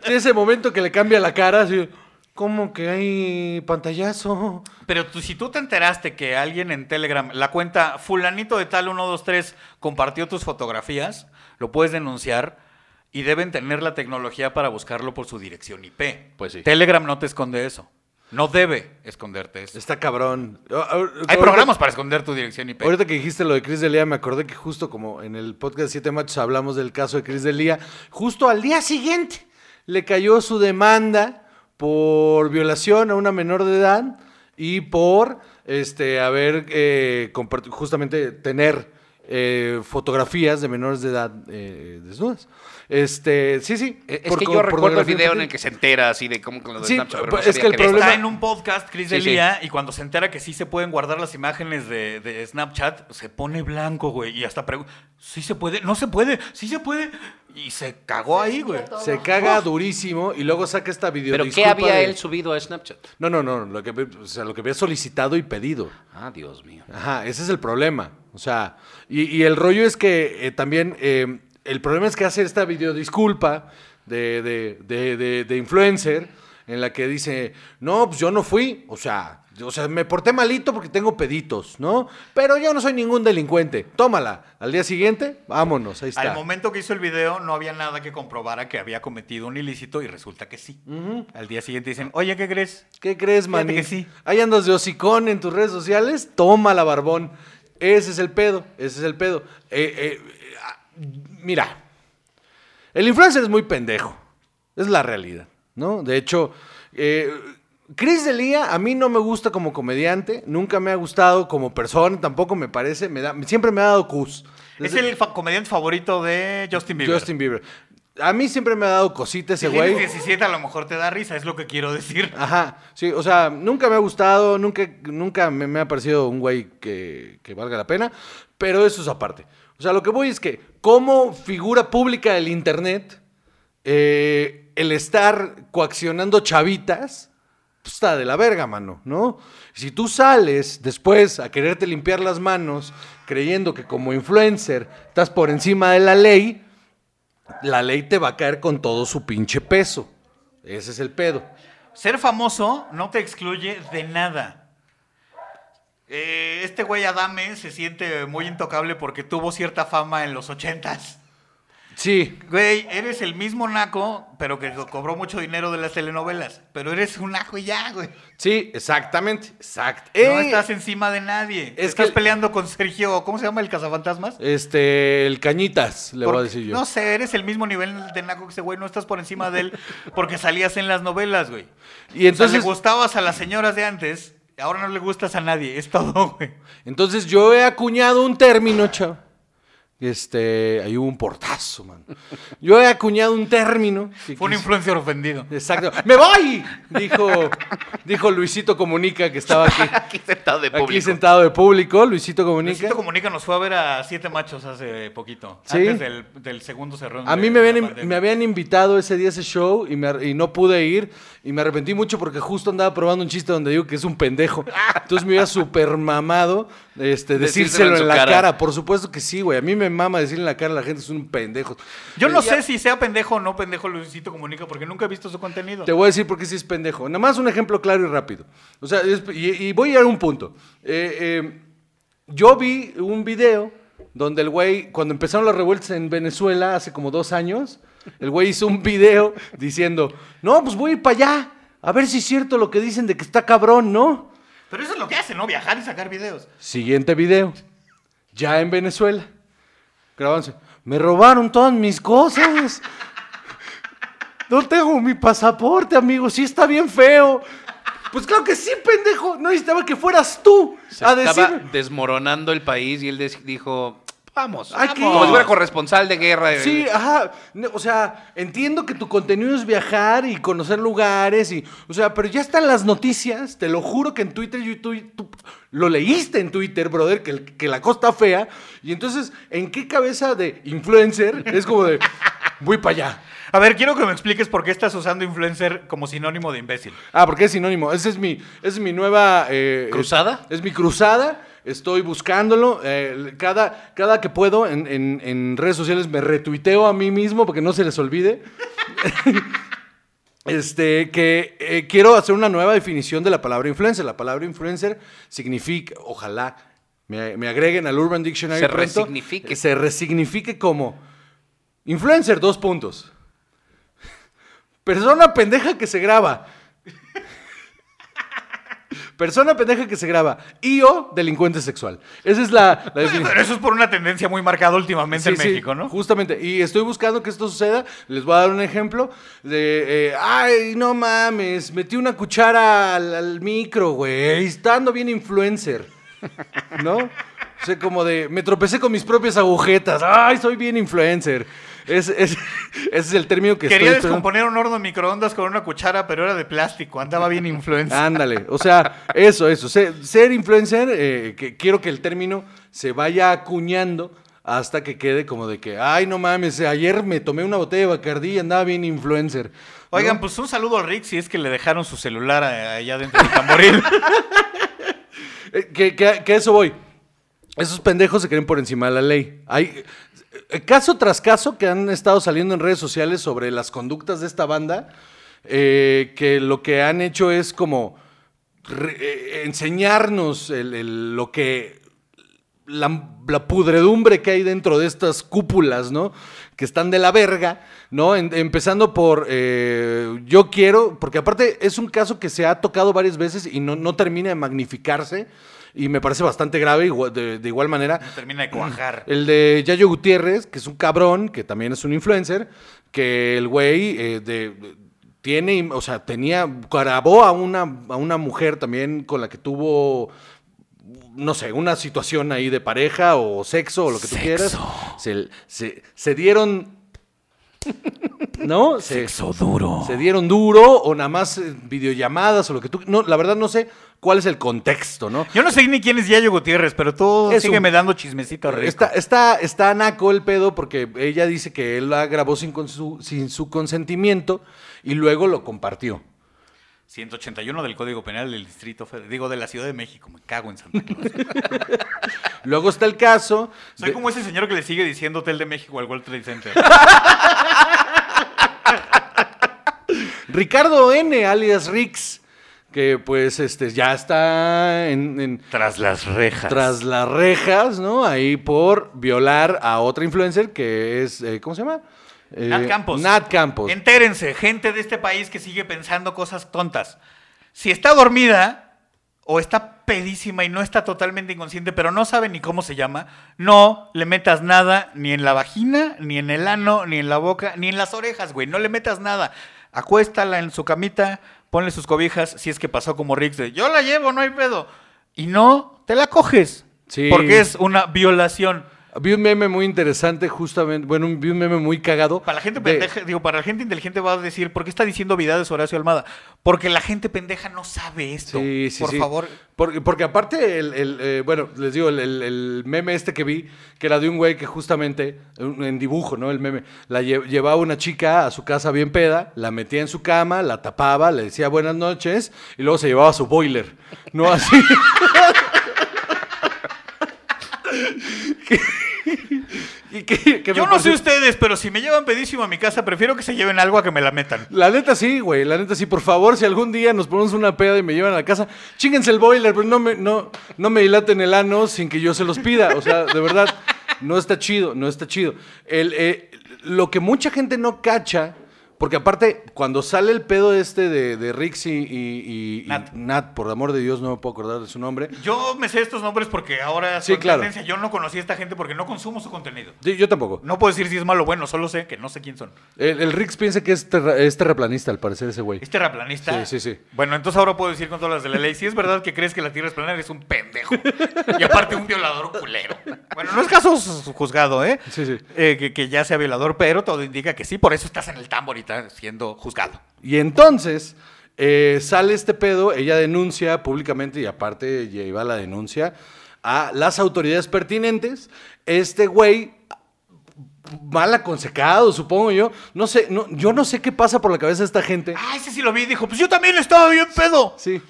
Sí, ese momento que le cambia la cara, así. ¿Cómo que hay pantallazo? Pero tú- si tú te enteraste que alguien en Telegram, la cuenta fulanito de tal 123 compartió tus fotografías, lo puedes denunciar y deben tener la tecnología para buscarlo por su dirección IP. Pues sí. Telegram no te esconde eso. No debe esconderte eso. Está cabrón. Hay Ahorita- programas para esconder tu dirección IP. Ahorita que dijiste lo de Chris Delia, me acordé que justo como en el podcast Siete Machos hablamos del caso de Chris Delia, justo al día siguiente le cayó su demanda por violación a una menor de edad y por este haber eh, justamente tener eh, fotografías de menores de edad eh, desnudas. Este, sí, sí. Eh, Es por que yo recuerdo el video en el que se entera así de cómo con lo de Sí, Snapchat, pero pues, no es que el problema- Está en un podcast, Chris Sí, Delia, y cuando se entera que sí se pueden guardar las imágenes de, de Snapchat, se pone blanco, güey. Y hasta pregunta, ¿sí se puede? No se puede, sí se puede. Y se cagó ahí, güey. Se caga durísimo y luego saca esta video ¿Pero qué había de- él subido a Snapchat? No, no, no, lo que, o sea, lo que había solicitado y pedido. Ah, Dios mío. Ajá, ese es el problema. O sea, y, y el rollo es que eh, también, eh, el problema es que hace esta videodisculpa de, de, de, de, de influencer en la que dice, no, pues yo no fui, o sea, o sea, me porté malito porque tengo peditos, ¿no? Pero yo no soy ningún delincuente, tómala. Al día siguiente, vámonos, ahí está. Al momento que hizo el video, no había nada que comprobara que había cometido un ilícito y resulta que sí. Al día siguiente dicen, oye, ¿qué crees? ¿Qué crees, maní? que sí. Ahí andas de hocicón en tus redes sociales, tómala, barbón. Ese es el pedo, ese es el pedo. Eh, eh, ah, mira, el influencer es muy pendejo, es la realidad, ¿no? De hecho, eh, Chris Delia a mí no me gusta como comediante, nunca me ha gustado como persona, tampoco me parece, me da, siempre me ha dado cus. Es el fa- comediante favorito de Justin Bieber. Justin Bieber. A mí siempre me ha dado cosita ese Si güey. tienes 17 a lo mejor te da risa, es lo que quiero decir. Ajá, sí, o sea, nunca me ha gustado, nunca, nunca me, me ha parecido un güey que, que valga la pena, pero eso es aparte. O sea, lo que voy es que como figura pública del Internet, eh, el estar coaccionando chavitas, pues está de la verga, mano, ¿no? Si tú sales después a quererte limpiar las manos creyendo que como influencer estás por encima de la ley, la ley te va a caer con todo su pinche peso. Ese es el pedo. Ser famoso no te excluye de nada. Eh, este güey Adame se siente muy intocable porque tuvo cierta fama en los ochentas. Sí, Güey, eres el mismo naco, pero que co- cobró mucho dinero de las telenovelas. Pero eres un naco y ya, güey. sí, exactamente. Exacto. No Eh, estás encima de nadie. es estás que- peleando con Sergio, ¿cómo se llama el cazafantasmas? Este, el cañitas, le voy a decir yo. No sé, eres el mismo nivel de naco que ese güey, no estás por encima de él porque salías en las novelas, güey. y O sea, le entonces, gustabas a las señoras de antes, ahora no le gustas a nadie, es todo, güey. entonces yo he acuñado un término, chavo. Este, ahí hubo un portazo, man. Yo he acuñado un término. que Fue un influencer ofendido. Exacto. ¡Me voy! Dijo, dijo Luisito Comunica, que estaba aquí, Aquí sentado de público. aquí sentado de público. Luisito Comunica. Luisito Comunica nos fue a ver a Siete Machos hace poquito. Sí. Antes del, del segundo cerrón. A de- mí me habían, pandemia. me habían invitado ese día a ese show y, me- y no pude ir. Y me arrepentí mucho porque justo andaba probando un chiste donde digo que es un pendejo. Entonces me iba súper mamado este, Decírselo decírselo en la cara. cara. Por supuesto que sí, güey. A mí me mama decirle en la cara a la gente es un pendejo. Yo no ya- sé si sea pendejo o no pendejo Luisito Comunica porque nunca he visto su contenido. Te voy a decir por qué sí es pendejo. Nada más un ejemplo claro y rápido. O sea, es- y, y voy a ir a un punto. Eh, eh, yo vi un video donde el güey, cuando empezaron las revueltas en Venezuela hace como dos años, el güey hizo un video diciendo, no, pues voy a ir para allá, a ver si es cierto lo que dicen de que está cabrón, ¿no? Pero eso es lo que hace, ¿no? Viajar y sacar videos. Siguiente video, ya en Venezuela, grabándose, me robaron todas mis cosas. No tengo mi pasaporte, amigo, sí está bien feo. Pues claro que sí, pendejo. No necesitaba que fueras tú Se a estaba decir. desmoronando el país y él dijo, vamos, Hay vamos. que Como si fuera corresponsal de guerra. Sí, ajá. O sea, entiendo que tu contenido es viajar y conocer lugares y, o sea, pero ya están las noticias. Te lo juro que en Twitter y tú, tú lo leíste en Twitter, brother, que, que la cosa está fea. Y entonces, ¿en qué cabeza de influencer es como de voy para allá? A ver, quiero que me expliques por qué estás usando influencer como sinónimo de imbécil. Ah, porque es sinónimo. Esa es mi, esa es mi nueva... eh, ¿Cruzada? Es, es mi cruzada. Estoy buscándolo. eh, cada, cada que puedo en, en- en redes sociales me retuiteo a mí mismo porque no se les olvide. Este, que eh, quiero hacer una nueva definición de la palabra influencer. La palabra influencer significa, ojalá me, me agreguen al Urban Dictionary. Se pronto, resignifique. Se resignifique como influencer, dos puntos. Persona pendeja que se graba. Persona pendeja que se graba. Y o delincuente sexual. Esa es la, la definición. Eso es por una tendencia muy marcada últimamente en sí, México, ¿no? Justamente. Y estoy buscando que esto suceda. Les voy a dar un ejemplo de, eh, ay, no mames, metí una cuchara al, al micro, güey. Estando bien influencer. ¿No? O sea, como de, me tropecé con mis propias agujetas. Ay, soy bien influencer. Es, es- ese es el término que Quería estoy... descomponer un horno de microondas con una cuchara, pero era de plástico. Andaba bien influencer. Ándale, o sea, eso, eso. Ser, ser influencer, eh, que quiero que el término se vaya acuñando hasta que quede como de que, ay, no mames, ayer me tomé una botella de Bacardí y andaba bien influencer. ¿no? Oigan, pues un saludo al Rick si es que le dejaron su celular a- allá dentro del tamboril. Eh, que, que- eso voy. Esos pendejos se creen por encima de la ley. Hay eh, caso tras caso que han estado saliendo en redes sociales sobre las conductas de esta banda, eh, que lo que han hecho es como eh, enseñarnos lo que la, pudredumbre que hay dentro de estas cúpulas, ¿no? Que están de la verga, ¿no? Empezando por eh, yo quiero, porque aparte es un caso que se ha tocado varias veces y no, no termina de magnificarse y me parece bastante grave igual- de, de igual manera. No termina de cuajar. El de Yayo Gutiérrez, que es un cabrón, que también es un influencer, que el güey eh, de, de- tiene, o sea, tenía, grabó a una, a una mujer también con la que tuvo, no sé, una situación ahí de pareja o sexo o lo que tú quieras. Se, se- se dieron, ¿no? Se, duro. se dieron duro o nada más eh, videollamadas o lo que tú, no, la verdad no sé cuál es el contexto, ¿no? Yo no sé ni quién es Yayo Gutiérrez, pero tú Es sígueme un- dando chismecito rico. Está, está, está naco el pedo porque ella dice que él la grabó sin, con su, sin su consentimiento y luego lo compartió. 181 del Código Penal del Distrito Federal. Digo, de la Ciudad de México. Me cago en Santa Claus. Luego está el caso. Soy de- como ese señor que le sigue diciendo Hotel de México al World Trade Center. Ricardo N, alias Rix, que pues este, ya está en, en- Tras las rejas. tras las rejas, ¿no? Ahí por violar a otra influencer que es, eh, ¿cómo se llama? Eh, Nat Campos. Nat Campos. Entérense, gente de este país que sigue pensando cosas tontas. Si está dormida o está pedísima y no está totalmente inconsciente, pero no sabe ni cómo se llama, no le metas nada ni en la vagina, ni en el ano, ni en la boca, ni en las orejas, güey. No le metas nada. Acuéstala en su camita, ponle sus cobijas, si es que pasó como Rix de yo la llevo, no hay pedo. Y no, te la coges. Sí. Porque es una violación. Vi un meme muy interesante, justamente, bueno, vi un meme muy cagado. Para la gente de- pendeja, digo, para la gente inteligente va a decir, ¿por qué está diciendo vidades Horacio Almada? Porque la gente pendeja no sabe esto. Sí, sí, Por sí. favor. Porque, porque aparte, el, el, eh, bueno, les digo, el, el- el meme este que vi, que era de un güey que justamente, en en dibujo, ¿no? El meme, la lle- llevaba una chica a su casa bien peda, la metía en su cama, la tapaba, le decía buenas noches, y luego se llevaba su boiler, ¿no? Así. Que- que Yo no sé ustedes, pero si me llevan pedísimo a mi casa, prefiero que se lleven algo a que me la metan. La neta sí, güey, la neta sí. Por favor, si algún día nos ponemos una peda y me llevan a la casa, chinguense el boiler, pero no me, no, no me dilaten el ano sin que yo se los pida. O sea, de verdad, no está chido, no está chido. El, eh, lo que mucha gente no cacha, porque aparte, cuando sale el pedo este de, de Rixi y, y- y Nat. Nat, por amor de Dios, no me puedo acordar de su nombre. Yo me sé estos nombres porque ahora Sí, claro. tendencia. Yo no conocí a esta gente porque no consumo su contenido. Sí, yo tampoco. No puedo decir si es malo o bueno, solo sé que no sé quién son. El, el Rix piensa que es, terra- es terraplanista, al parecer, ese güey. ¿Es terraplanista? Sí, sí, sí. Bueno, entonces ahora puedo decir con todas las de la ley, si es verdad que crees que la Tierra es plana, eres un pendejo. Y aparte un violador culero. Bueno, no es caso juzgado, ¿eh? Sí, sí. Eh, que, que ya sea violador, pero todo indica que sí, por eso estás en el tambo ahorita siendo juzgado. Y entonces eh, sale este pedo, ella denuncia públicamente y aparte lleva la denuncia a las autoridades pertinentes. Este güey, mal aconsejado, supongo yo. No sé, no, yo no sé qué pasa por la cabeza de esta gente. Ah, ese sí lo vi, dijo, pues yo también estaba bien pedo. Sí.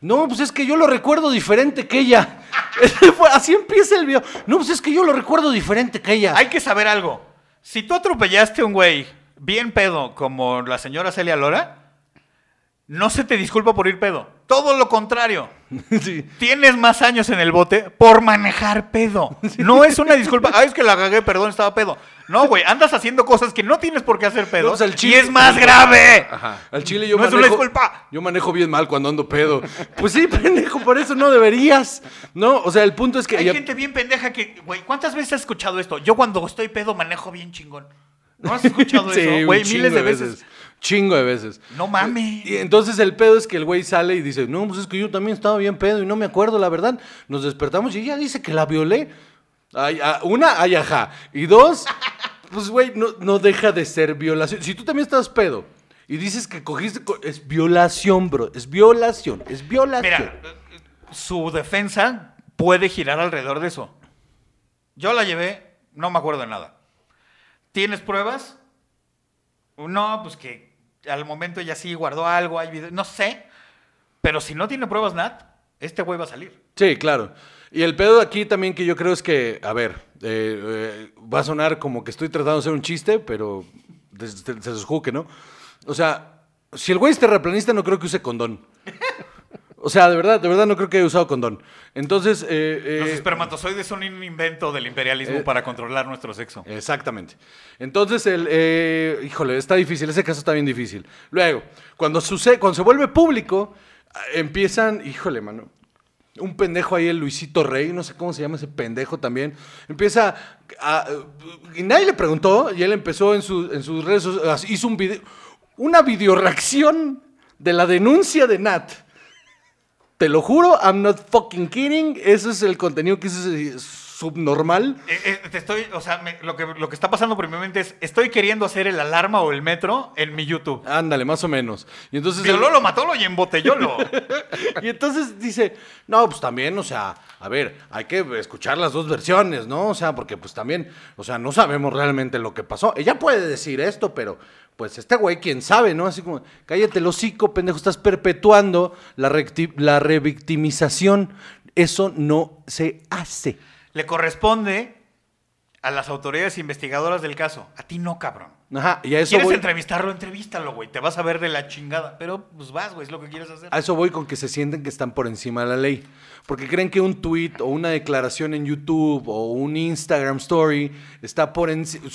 No, pues es que yo lo recuerdo diferente que ella. Así empieza el video. No, pues es que yo lo recuerdo diferente que ella. Hay que saber algo. Si tú atropellaste a un güey bien pedo como la señora Celia Lora, no se te disculpa por ir pedo. Todo lo contrario. Sí. Tienes más años en el bote por manejar pedo. No es una disculpa. Ay, es que la cagué, perdón, estaba pedo. No, güey, andas haciendo cosas que no tienes por qué hacer pedo. No, pues, al y es más grave. Ajá. Al chile yo No es una manejo. disculpa. Yo manejo bien mal cuando ando pedo. Pues sí, pendejo, por eso no deberías. No, o sea, el punto es que Hay gente bien pendeja que, güey, ¿cuántas veces has escuchado esto? Yo cuando estoy pedo manejo bien chingón. ¿No has escuchado Sí, eso? Güey, miles de veces. Chingo de veces. No mames. Y entonces el pedo es que el güey sale y dice, no, pues es que yo también estaba bien pedo y no me acuerdo, la verdad. Nos despertamos y ella dice que la violé. Ay, ah, una, ay, ajá. Y dos, pues güey, no, no deja de ser violación. Si tú también estás pedo y dices que cogiste, co- es violación, bro. Es violación, es violación. Mira, su defensa puede girar alrededor de eso. Yo la llevé, no me acuerdo de nada. ¿Tienes pruebas? No, pues que al momento ella sí guardó algo, hay video, no sé. Pero si no tiene pruebas, Nat, este güey va a salir. Sí, claro. Y el pedo de aquí también que yo creo es que, a ver, eh, eh, va a sonar como que estoy tratando de hacer un chiste, pero se se no. O sea, si el güey es terraplanista, no creo que use condón. O sea, de verdad, de verdad no creo que haya usado condón. Entonces, eh, Los eh, espermatozoides son un invento del imperialismo eh, para controlar nuestro sexo. Exactamente. Entonces, el, eh, híjole, está difícil, ese caso está bien difícil. Luego, cuando sucede, cuando se vuelve público, empiezan, híjole, mano, un pendejo ahí, el Luisito Rey, no sé cómo se llama ese pendejo también, empieza a, y nadie le preguntó, y él empezó en, su- en sus redes, sociales, hizo un video, una videoreacción de la denuncia de Nat. Te lo juro, I'm not fucking kidding. Ese es el contenido que es subnormal. Eh, eh, te estoy, o sea, me- lo, que, lo que está pasando primeramente es, estoy queriendo hacer el alarma o el metro en mi YouTube. Ándale, más o menos. Y entonces Violó, él- lo mató, lo y embotellólo. y entonces dice, no, pues también, o sea, a ver, hay que escuchar las dos versiones, ¿no? O sea, porque pues también, o sea, no sabemos realmente lo que pasó. Ella puede decir esto, pero pues este güey, quién sabe, ¿no? Así como, cállate el hocico, pendejo, estás perpetuando la, la revictimización. Eso no se hace. Le corresponde a las autoridades investigadoras del caso. A ti no, cabrón. Ajá, y a eso ¿Quieres voy. entrevistarlo? Entrevístalo, güey. Te vas a ver de la chingada. Pero, pues vas, güey, es lo que quieres hacer. A eso voy con que se sienten que están por encima de la ley. Porque creen que un tweet o una declaración en YouTube o un Instagram story está por encima.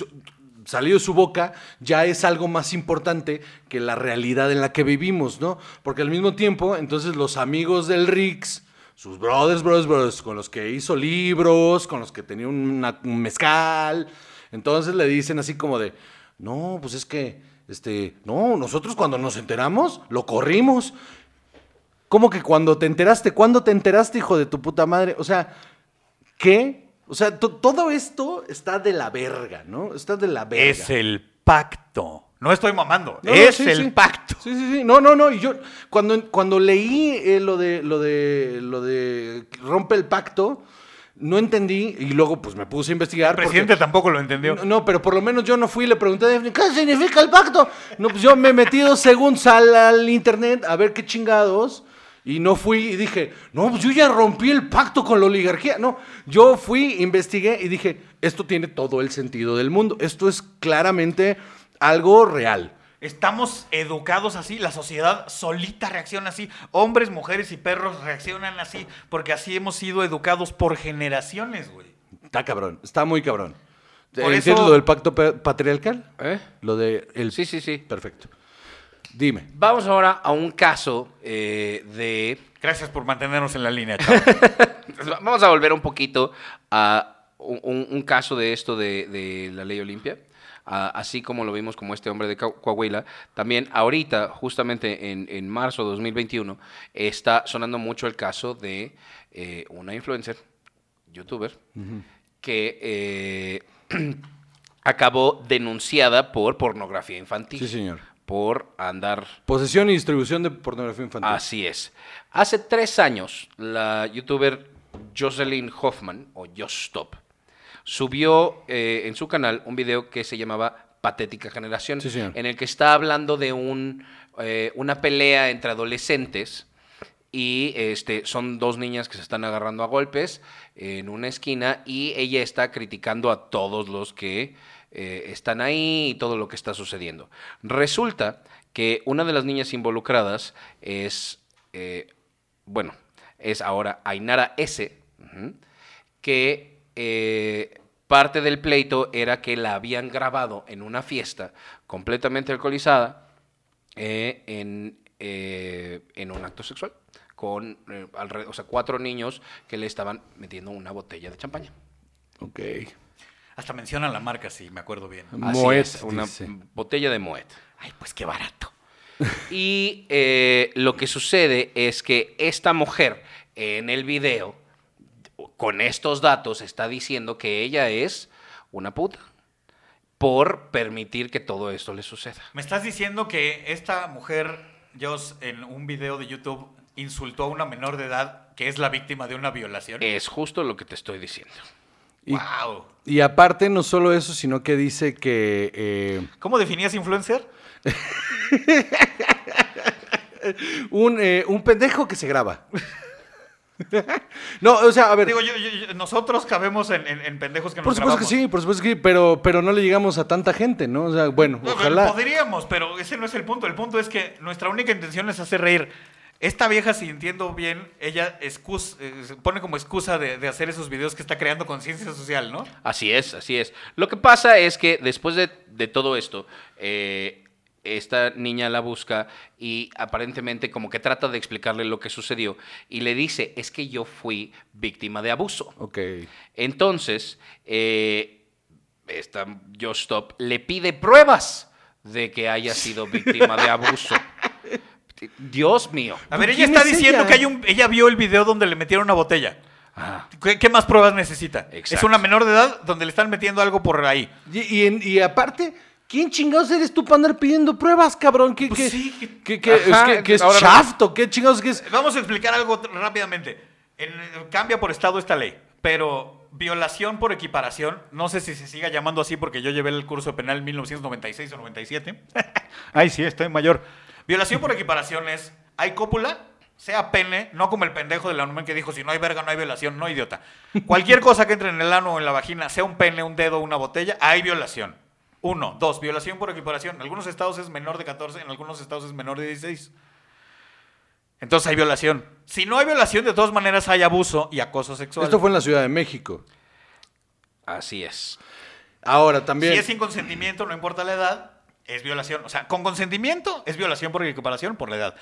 Salido de su boca, ya es algo más importante que la realidad en la que vivimos, ¿no? Porque al mismo tiempo, entonces los amigos del Rix, sus brothers, brothers, brothers, con los que hizo libros, con los que tenía una- un mezcal, entonces le dicen así como de, no, pues es que, este, no, nosotros cuando nos enteramos, lo corrimos. ¿Cómo que cuando te enteraste? ¿Cuándo te enteraste, hijo de tu puta madre? O sea, ¿qué O sea, to- todo esto está de la verga, ¿no? Está de la verga. Es el pacto. No estoy mamando. No, no, es sí, el sí. pacto. Sí, sí, sí. No, no, no. Y yo, cuando, cuando leí eh, lo de lo de lo de rompe el pacto, no entendí. Y luego, pues me puse a investigar. El porque- presidente tampoco lo entendió. No, no, pero por lo menos yo no fui y le pregunté a ¿qué significa el pacto? No, pues yo me metí dos segundos al, al internet a ver qué chingados. Y no fui y dije, no, pues yo ya rompí el pacto con la oligarquía. No, yo fui, investigué y dije, esto tiene todo el sentido del mundo. Esto es claramente algo real. Estamos educados así, la sociedad solita reacciona así, hombres, mujeres y perros reaccionan así, porque así hemos sido educados por generaciones, güey. Está cabrón, está muy cabrón. Por ¿Entiendes eso- lo del pacto pa- patriarcal? ¿Eh? Lo de el... Sí, sí, sí. Perfecto. Dime. Vamos ahora a un caso eh, de Gracias por mantenernos en la línea. Vamos a volver un poquito a un, caso de esto de, de la ley Olimpia. Así como lo vimos como este hombre de Coahuila, también ahorita, justamente en, en marzo de 2021, está sonando mucho el caso de eh, una influencer, youtuber, que eh, acabó denunciada por pornografía infantil. Sí, señor. Por andar Posesión y distribución de pornografía infantil. Así es. Hace tres años, la youtuber Jocelyn Hoffman, o Stop, subió eh, en su canal un video que se llamaba Patética Generación, Sí, en el que está hablando de un, eh, una pelea entre adolescentes y este, son dos niñas que se están agarrando a golpes en una esquina y ella está criticando a todos los que eh, están ahí y todo lo que está sucediendo. Resulta que una de las niñas involucradas es, eh, bueno, es ahora Ainara S., que eh, parte del pleito era que la habían grabado en una fiesta completamente alcoholizada en, en un acto sexual con eh, alre- o sea, cuatro niños que le estaban metiendo una botella de champaña. Ok. Hasta mencionan la marca, si me acuerdo bien. Así Moet, es, una dice. botella de Moet. Ay, pues qué barato. Y eh, lo que sucede es que esta mujer en el video, con estos datos, está diciendo que ella es una puta por permitir que todo esto le suceda. Me estás diciendo que esta mujer, Joss, en un video de YouTube, insultó a una menor de edad que es la víctima de una violación. Es justo lo que te estoy diciendo. Y, wow. y aparte, no solo eso, sino que dice que. eh, ¿Cómo definías influencer? un, eh, un pendejo que se graba. no, o sea, a ver. Digo, yo- yo- yo- nosotros cabemos en, en- en pendejos que nos por supuesto que grabamos. sí, por supuesto que sí, pero, pero no le llegamos a tanta gente, ¿no? O sea, bueno, No, ojalá. Podríamos, pero ese no es el punto. El punto es que nuestra única intención es hacer reír. Esta vieja, si entiendo bien, ella excus- eh, se pone como excusa de, de hacer esos videos que está creando conciencia social, ¿no? Así es, así es. Lo que pasa es que después de, de todo esto, eh, esta niña la busca y aparentemente como que trata de explicarle lo que sucedió y le dice, es que yo fui víctima de abuso. Ok. Entonces, eh, esta Yo Stop le pide pruebas de que haya sido víctima de abuso. Dios mío. A ver, ella ¿Quién está es diciendo ella? que hay un, ella vio el video donde le metieron una botella. Ah, ¿Qué, qué más pruebas necesita? Es una menor de edad donde le están metiendo algo por ahí. Y, y en- y aparte, ¿quién chingados eres tú para andar pidiendo pruebas, cabrón? ¿Qué, Pues qué- sí, que- qué- qué- Ajá, es, que, que es ahora- qué chingados que es? Vamos a explicar algo rápidamente. En- cambia por estado esta ley, pero violación por equiparación, no sé si se siga llamando así porque yo llevé el curso penal en 1996 o 97. Ay, sí, estoy mayor. Violación por equiparación es, hay cópula, sea pene, no como el pendejo de la UNAM que dijo, si no hay verga, no hay violación, no idiota. Cualquier cosa que entre en el ano o en la vagina, sea un pene, un dedo, una botella, hay violación. Uno. Dos, violación por equiparación. En algunos estados es menor de 14, en algunos estados es menor de 16. Entonces hay violación. Si no hay violación, de todas maneras hay abuso y acoso sexual. Esto fue en la Ciudad de México. así es. Ahora también. Si es sin consentimiento, no importa la edad, es violación. O sea, con consentimiento es violación por equiparación por la edad.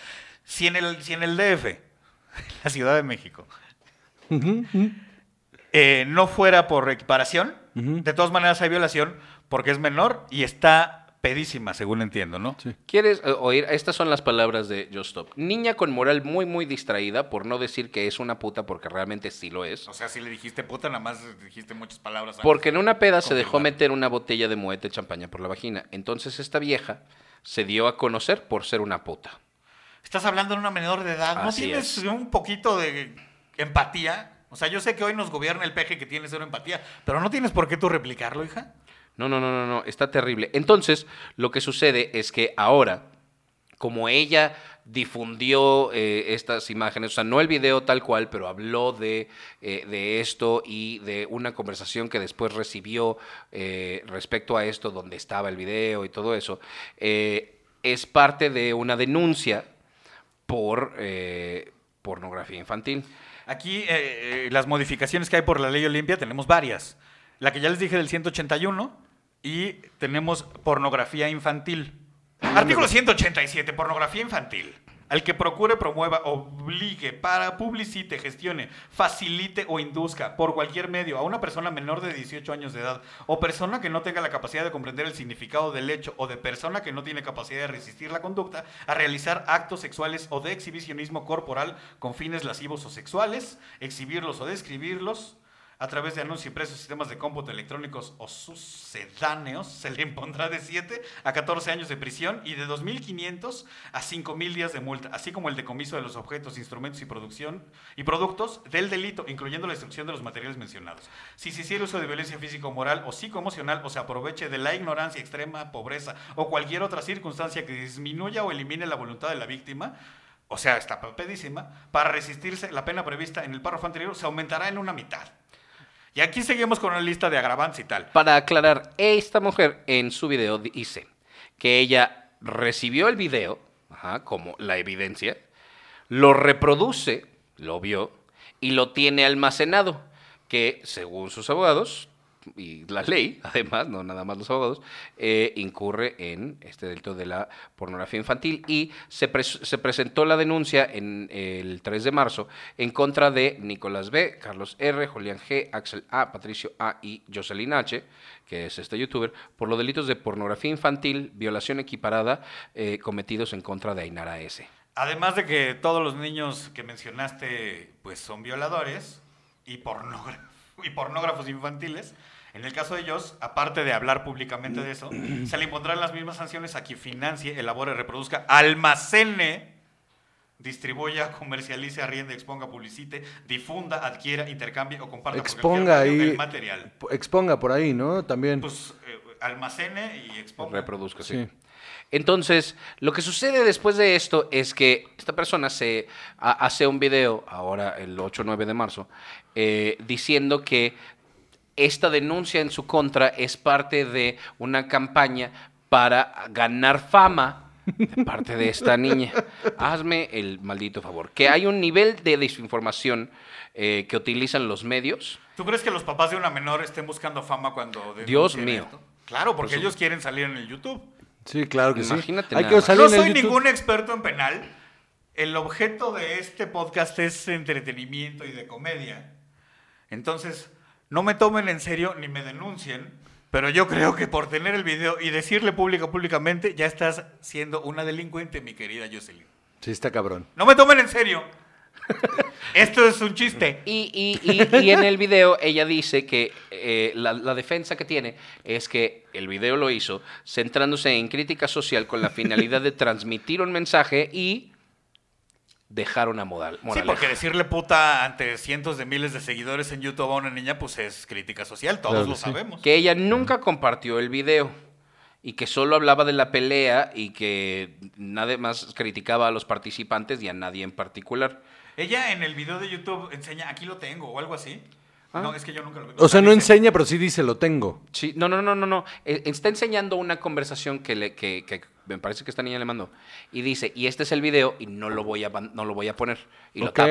Si en el, si en el DF, la Ciudad de México, eh, no fuera por equiparación, de todas maneras hay violación porque es menor y está pedísima, según entiendo, ¿no? Sí. ¿Quieres eh, oír? Estas son las palabras de Just Stop. Niña con moral muy, muy distraída, por no decir que es una puta, porque realmente sí lo es. O sea, si le dijiste puta, nada más dijiste muchas palabras. antes. Porque en una peda se dejó meter una botella de moete champaña por la vagina. Entonces esta vieja se dio a conocer por ser una puta. Estás hablando de una menor de edad. ¿No Así tienes es. un poquito de empatía? O sea, yo sé que hoy nos gobierna el peje que tiene cero empatía, pero no tienes por qué tú replicarlo, hija. No, no, no, no, no, está terrible. Entonces, lo que sucede es que ahora, como ella difundió eh, estas imágenes, o sea, no el video tal cual, pero habló de, eh, de esto y de una conversación que después recibió eh, respecto a esto, donde estaba el video y todo eso, es parte de una denuncia por pornografía infantil. Aquí las modificaciones que hay por la ley Olimpia tenemos varias. La que ya les dije del 181 y tenemos pornografía infantil. Artículo 187, pornografía infantil. Al que procure, promueva, obligue, para, publicite, gestione, facilite o induzca por cualquier medio a una persona menor de 18 años de edad o persona que no tenga la capacidad de comprender el significado del hecho o de persona que no tiene capacidad de resistir la conducta a realizar actos sexuales o de exhibicionismo corporal con fines lascivos o sexuales, exhibirlos o describirlos, a través de anuncios impresos, sistemas de cómputo electrónicos o sucedáneos, se le impondrá de 7 a 14 años de prisión y de 2.500 a 5.000 días de multa, así como el decomiso de los objetos, instrumentos y producción y productos del delito, incluyendo la destrucción de los materiales mencionados. Si se hiciere uso de violencia físico, moral o psicoemocional o se aproveche de la ignorancia, extrema pobreza o cualquier otra circunstancia que disminuya o elimine la voluntad de la víctima, o sea, está pedísima, para resistirse la pena prevista en el párrafo anterior se aumentará en una mitad. Y aquí seguimos con una lista de agravantes y tal. Para aclarar, esta mujer en su video dice que ella recibió el video ajá, como la evidencia, lo reproduce, lo vio, y lo tiene almacenado, que según sus abogados, y la ley, además, no nada más los abogados, eh, incurre en este delito de la pornografía infantil y se, se presentó la denuncia en el 3 de marzo en contra de Nicolás B., Carlos R., Julián G., Axel A., Patricio A. y Jocelyn H., que es este youtuber, por los delitos de pornografía infantil, violación equiparada eh, cometidos en contra de Ainara S. Además de que todos los niños que mencionaste pues son violadores y, pornogra- y pornógrafos infantiles. En el caso de ellos, aparte de hablar públicamente de eso, se le impondrán las mismas sanciones a quien financie, elabore, reproduzca, almacene, distribuya, comercialice, arriende, exponga, publicite, difunda, adquiera, intercambie o comparta Exponga ahí. el material. Exponga por ahí, ¿no? También. Pues eh, almacene y exponga. Reproduzca, sí. sí. Entonces, lo que sucede después de esto es que esta persona se ha- hace un video, ahora el 8 o 9 de marzo, eh, diciendo que esta denuncia en su contra es parte de una campaña para ganar fama de parte de esta niña. Hazme el maldito favor. Que hay un nivel de desinformación eh, que utilizan los medios. ¿Tú crees que los papás de una menor estén buscando fama cuando Dios mío. esto? Claro, porque Por ellos quieren salir en el YouTube. Sí, claro que Imagínate sí. Hay que salir No en soy YouTube. ningún experto en penal. El objeto de este podcast es entretenimiento y de comedia. Entonces, no me tomen en serio ni me denuncien, pero yo creo que por tener el video y decirle pública públicamente, ya estás siendo una delincuente, mi querida Jocelyn. Sí, está cabrón. No me tomen en serio. Esto es un chiste. Y, y- y- y en el video ella dice que eh, la, la defensa que tiene es que el video lo hizo centrándose en crítica social con la finalidad de transmitir un mensaje y dejar una modal, Sí, porque decirle puta ante cientos de miles de seguidores en YouTube a una niña, pues es crítica social, todos Claro lo sí. sabemos. Que ella nunca compartió el video y que solo hablaba de la pelea y que nadie más criticaba a los participantes y a nadie en particular. Ella en el video de YouTube enseña, aquí lo tengo, o algo así. Ah. No, es que yo nunca lo vi. O sea, no dice- enseña, pero sí dice lo tengo. Sí, no, no, no, no, no. Eh, Está enseñando una conversación que, le, que, que me parece que esta niña le mandó. Y dice, y este es el video y no lo voy a, no lo voy a poner. Y lo ok. tapa.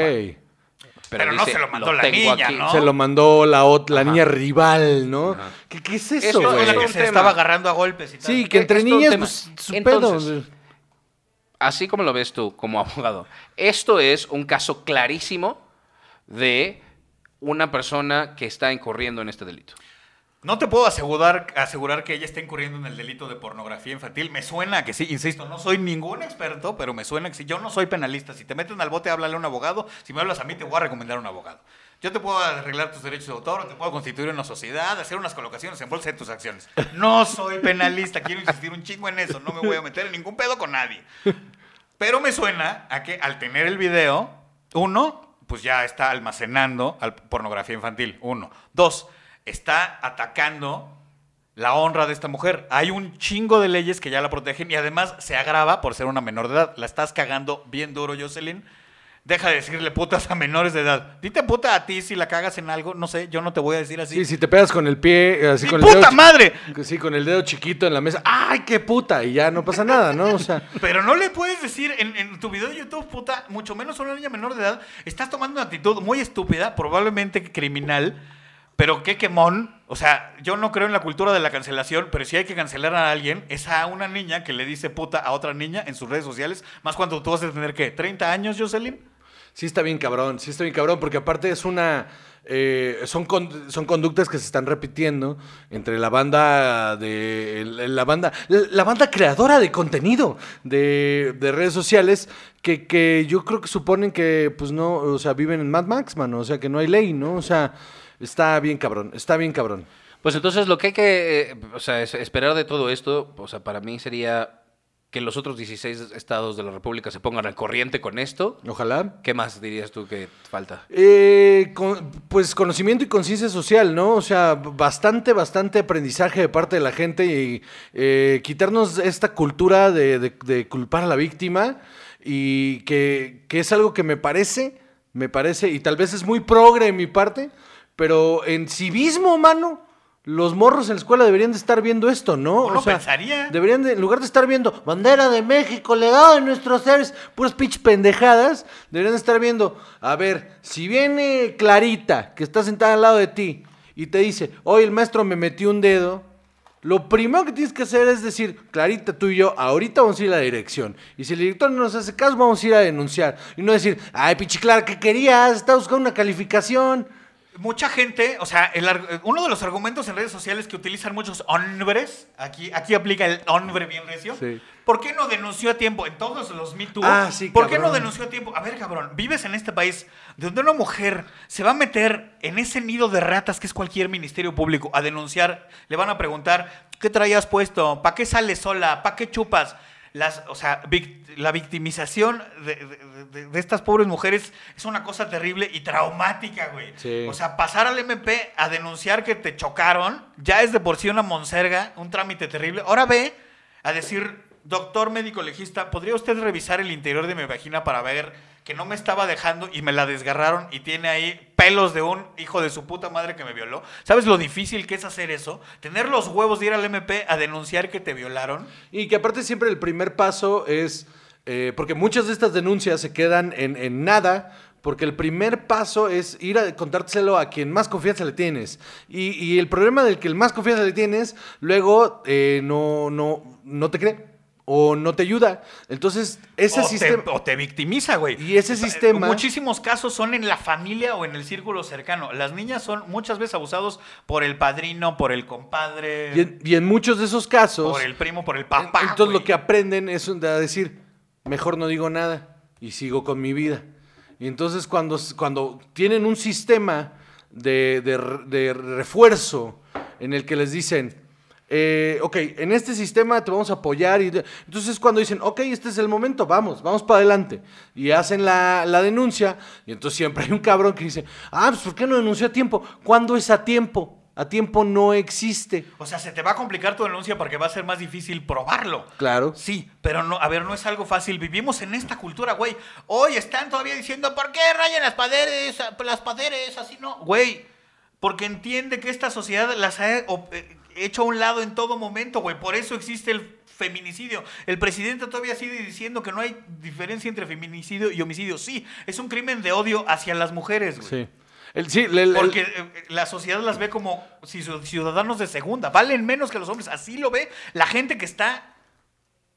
Pero no se lo mandó la niña, ¿no? Se lo mandó la, la Ajá. niña rival, ¿no? ¿Qué, qué es Esto eso, es la que se estaba agarrando a golpes y tal. Sí, que entre niñas, pues, su Entonces, pedo. Así como lo ves tú como abogado, esto es un caso clarísimo de una persona que está incurriendo en este delito. No te puedo asegurar, asegurar que ella esté incurriendo en el delito de pornografía infantil. Me suena que sí, insisto, no soy ningún experto, pero me suena que sí. Yo no soy penalista. Si te meten al bote, háblale a un abogado. Si me hablas a mí, te voy a recomendar un abogado. Yo te puedo arreglar tus derechos de autor, te puedo constituir una sociedad, hacer unas colocaciones en bolsa de tus acciones. No soy penalista, quiero insistir un chingo en eso. No me voy a meter en ningún pedo con nadie. Pero me suena a que al tener el video, uno, pues ya está almacenando al- pornografía infantil. Uno. Dos, está atacando la honra de esta mujer. Hay un chingo de leyes que ya la protegen y además se agrava por ser una menor de edad. La estás cagando bien duro, Jocelyn. Deja de decirle putas a menores de edad. Dite puta a ti si la cagas en algo. No sé, yo no te voy a decir así. Sí, si te pegas con el pie, así ¡Mi con el puta dedo madre! Sí, con el dedo chiquito en la mesa. ¡Ay, qué puta! Y ya no pasa nada, ¿no? O sea, Pero no le puedes decir en, en tu video de YouTube, puta, mucho menos a una niña menor de edad, estás tomando una actitud muy estúpida, probablemente criminal, pero qué quemón. O sea, yo no creo en la cultura de la cancelación, pero si hay que cancelar a alguien, es a una niña que le dice puta a otra niña en sus redes sociales, más cuando tú vas a tener, ¿qué? ¿30 años, Jocelyn? sí está bien cabrón, sí está bien cabrón, porque aparte es una... eh, son, son conductas que se están repitiendo entre la banda de la banda la banda creadora de contenido de, de redes sociales que, que yo creo que suponen que pues no o sea viven en Mad Max mano o sea que no hay ley no o sea está bien cabrón está bien cabrón Pues entonces lo que hay que eh, o sea, es- esperar de todo esto, o sea, para mí sería que los otros 16 estados de la República se pongan al corriente con esto. ojalá ¿Qué más dirías tú que falta? Eh, con- pues conocimiento y conciencia social, ¿no? O sea, bastante, bastante aprendizaje de parte de la gente y eh, quitarnos esta cultura de, de- de culpar a la víctima y que, que es algo que me parece, me parece, y tal vez es muy progre en mi parte, pero en civismo, mano, los morros en la escuela deberían de estar viendo esto, ¿no? Uno pensaría. Deberían de, en lugar de estar viendo bandera de México, legado de nuestros seres, puras pitch pendejadas, deberían de estar viendo, a ver, si viene Clarita, que está sentada al lado de ti, y te dice, hoy el maestro me metió un dedo, lo primero que tienes que hacer es decir, Clarita, tú y yo, ahorita vamos a ir a la dirección. Y si el director no nos hace caso, vamos a ir a denunciar. Y no decir, ay, pinche Clara, ¿qué querías? Estaba buscando una calificación. Mucha gente, o sea, el uno de los argumentos en redes sociales que utilizan muchos hombres, aquí, aquí aplica el hombre bien recio. Sí. ¿Por qué no denunció a tiempo? En todos los Me Too, Ah, sí, ¿Por qué no cabrón. denunció a tiempo? A ver, cabrón, vives en este país donde una mujer se va a meter en ese nido de ratas que es cualquier ministerio público a denunciar. Le van a preguntar, ¿qué traías puesto? ¿Para qué sales sola? ¿Para qué chupas? Las, o sea, la victimización de, de- de- de estas pobres mujeres es una cosa terrible y traumática, güey. Sí. O sea, pasar al MP a denunciar que te chocaron ya es de por sí una monserga, un trámite terrible. Ahora ve a decir, doctor médico legista, ¿podría usted revisar el interior de mi vagina para ver que no me estaba dejando y me la desgarraron y tiene ahí pelos de un hijo de su puta madre que me violó? ¿Sabes lo difícil que es hacer eso? Tener los huevos de ir al MP a denunciar que te violaron. Y que aparte siempre el primer paso es, eh, porque muchas de estas denuncias se quedan en, en nada, porque el primer paso es ir a contárselo a quien más confianza le tienes. Y, y el problema del que el más confianza le tienes, luego eh, no, no, no te cree o no te ayuda. Entonces, ese o, sistema... te, o te victimiza, güey. Y ese sea, sistema- Muchísimos casos son en la familia o en el círculo cercano. Las niñas son muchas veces abusados por el padrino, por el compadre, Y en, y en muchos de esos casos... por el primo, por el papá. Entonces lo que aprenden es a decir, mejor no digo nada y sigo con mi vida. Y entonces cuando, cuando tienen un sistema de, de refuerzo en el que les dicen, eh, ok, en este sistema te vamos a apoyar. Y entonces cuando dicen, ok, este es el momento, vamos, vamos para adelante. Y hacen la, la denuncia. Y entonces siempre hay un cabrón que dice, ah, pues ¿por qué no denunció a tiempo? ¿Cuándo es a tiempo? A tiempo no existe. O sea, se te va a complicar tu denuncia porque va a ser más difícil probarlo. Claro. Sí, pero no, a ver, no es algo fácil. Vivimos en esta cultura, güey. Hoy están todavía diciendo, ¿por qué rayan las paredes? Las paredes, así no. Güey, porque entiende que esta sociedad las ha eh, hecho a un lado en todo momento, güey. Por eso existe el feminicidio. El presidente todavía sigue diciendo que no hay diferencia entre feminicidio y homicidio. Sí, es un crimen de odio hacia las mujeres, güey. Sí. El, sí, el- el- Porque eh, la sociedad las ve como ciudadanos de segunda, valen menos que los hombres, así lo ve la gente que está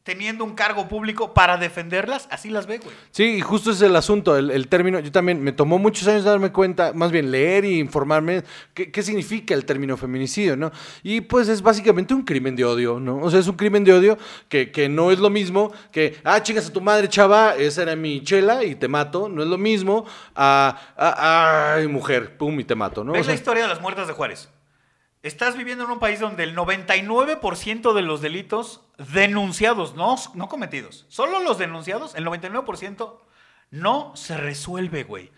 teniendo un cargo público para defenderlas, así las ve, güey. Sí, y justo es el asunto, el, el término. Yo también me tomó muchos años darme cuenta, más bien leer y informarme qué, qué significa el término feminicidio, ¿no? Y pues es básicamente un crimen de odio, ¿no? O sea, es un crimen de odio que, que no es lo mismo que, ah, chingas a tu madre, chava, esa era mi chela y te mato. No es lo mismo a, a- ay, mujer, pum, y te mato, ¿no? O ¿Ves sea, la historia de las muertas de Juárez? Estás viviendo en un país donde el 99% de los delitos denunciados, no, no cometidos, solo los denunciados, el 99% no se resuelve, güey.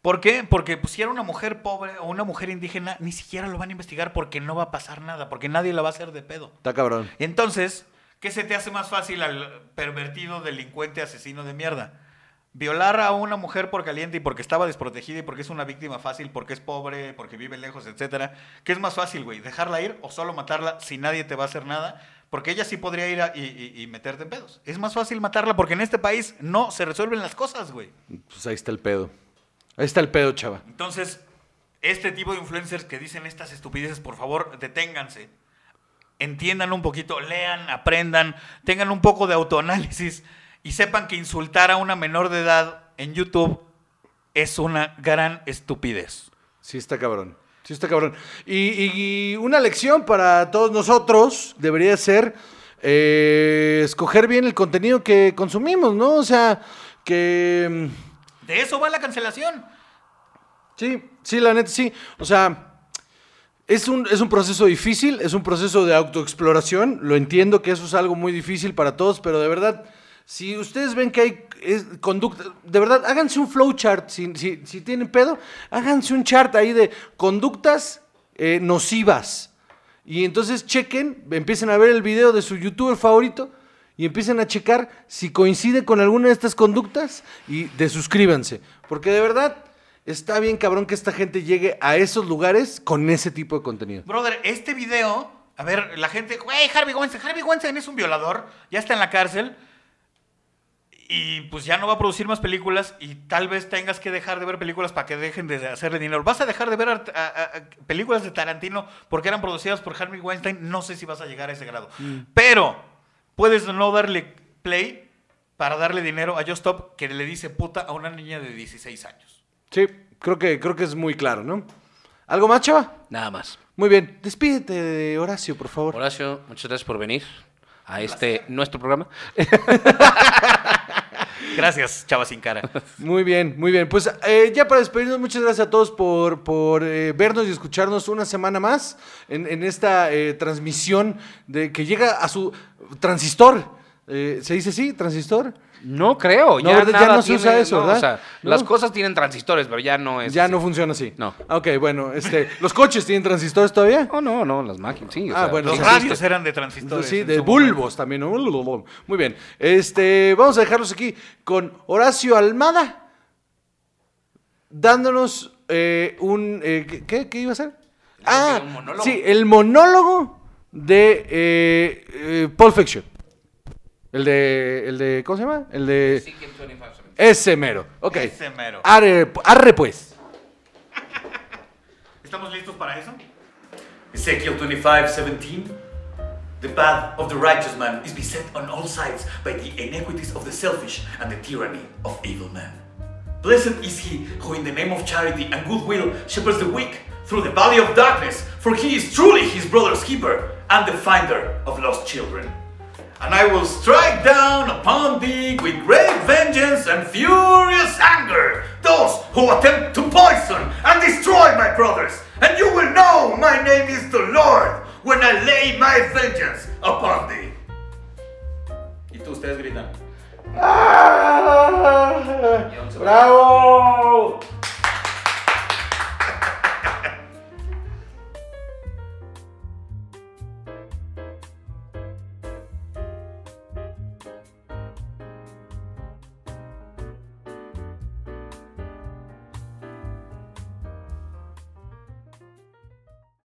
¿Por qué? Porque pues, si era una mujer pobre o una mujer indígena, ni siquiera lo van a investigar porque no va a pasar nada, porque nadie la va a hacer de pedo. está cabrón. Entonces, ¿qué se te hace más fácil al pervertido, delincuente, asesino de mierda? Violar a una mujer por caliente y porque estaba desprotegida y porque es una víctima fácil, porque es pobre, porque vive lejos, etcétera. ¿Qué es más fácil, güey? ¿Dejarla ir o solo matarla si nadie te va a hacer nada? Porque ella sí podría ir a- y, y- y meterte en pedos. Es más fácil matarla porque en este país no se resuelven las cosas, güey. Pues ahí está el pedo. Ahí está el pedo, chava. Entonces, este tipo de influencers que dicen estas estupideces, por favor, deténganse. Entiendan un poquito, lean, aprendan, tengan un poco de autoanálisis y sepan que insultar a una menor de edad en YouTube es una gran estupidez. Sí está cabrón. Sí está cabrón. Y, y una lección para todos nosotros debería ser eh, escoger bien el contenido que consumimos, ¿no? O sea, que... mm, De eso va la cancelación. Sí, sí, la neta, sí. O sea, es un, es un proceso difícil, es un proceso de autoexploración. Lo entiendo que eso es algo muy difícil para todos, pero de verdad, si ustedes ven que hay es, conducta, de verdad, háganse un flowchart. Si, si, si tienen pedo, háganse un chart ahí de conductas eh, nocivas. Y entonces chequen, empiecen a ver el video de su youtuber favorito y empiecen a checar si coincide con alguna de estas conductas y desuscríbanse. Porque de verdad está bien cabrón que esta gente llegue a esos lugares con ese tipo de contenido. Brother, este video, a ver, la gente, güey, Harvey Weinstein, Harvey Weinstein es un violador, ya está en la cárcel y pues ya no va a producir más películas y tal vez tengas que dejar de ver películas para que dejen de hacerle dinero. ¿Vas a dejar de ver art- a- a- a- películas de Tarantino porque eran producidas por Harvey Weinstein? No sé si vas a llegar a ese grado. Pero puedes no darle play para darle dinero a Just Stop que le dice puta a una niña de 16 años. Sí, creo que, creo que es muy claro, ¿no? ¿Algo más, chava? Nada más. Muy bien. Despídete de Horacio, por favor. Horacio, muchas gracias por venir a este nuestro programa. Gracias, chava sin cara. Muy bien, muy bien. Pues eh, ya para despedirnos, muchas gracias a todos por, por eh, vernos y escucharnos una semana más en, en esta eh, transmisión de que llega a su transistor. Eh, ¿Se dice así? ¿Transistor? No creo, No, ya, ¿verdad? Ya nada no se usa tiene- eso, no, ¿verdad? O sea, No. las cosas tienen transistores, pero ya no es. ya así. no funciona así. No. Ok, bueno, este, ¿los coches tienen transistores todavía? No, no, no, las máquinas, sí. o Ah, sea, bueno, Los sí, radios eran de transistores. Sí, de bulbos también. Muy bien. Este, vamos a dejarlos aquí con Horacio Almada dándonos eh, un... eh, ¿qué- ¿qué, ¿Qué iba a hacer? Ah, sí, el monólogo de eh, eh, Pulp Fiction. El de, el de... ¿Cómo se llama? El de... Sí, que en 25 seconds. Ese mero. Ok. Ese mero. Arre, arre pues. ¿Estamos listos para eso? Ezekiel 25:17 The path of the righteous man is beset on all sides by the iniquities of the selfish and the tyranny of evil men. Blessed is he who in the name of charity and goodwill shepherds the weak through the valley of darkness, for he is truly his brother's keeper and the finder of lost children. And I will strike down upon thee with great vengeance and furious anger those who attempt to poison and destroy my brothers. And you will know my name is the Lord when I lay my vengeance upon thee. Y tú ustedes gritan. Ah, ¡Bravo!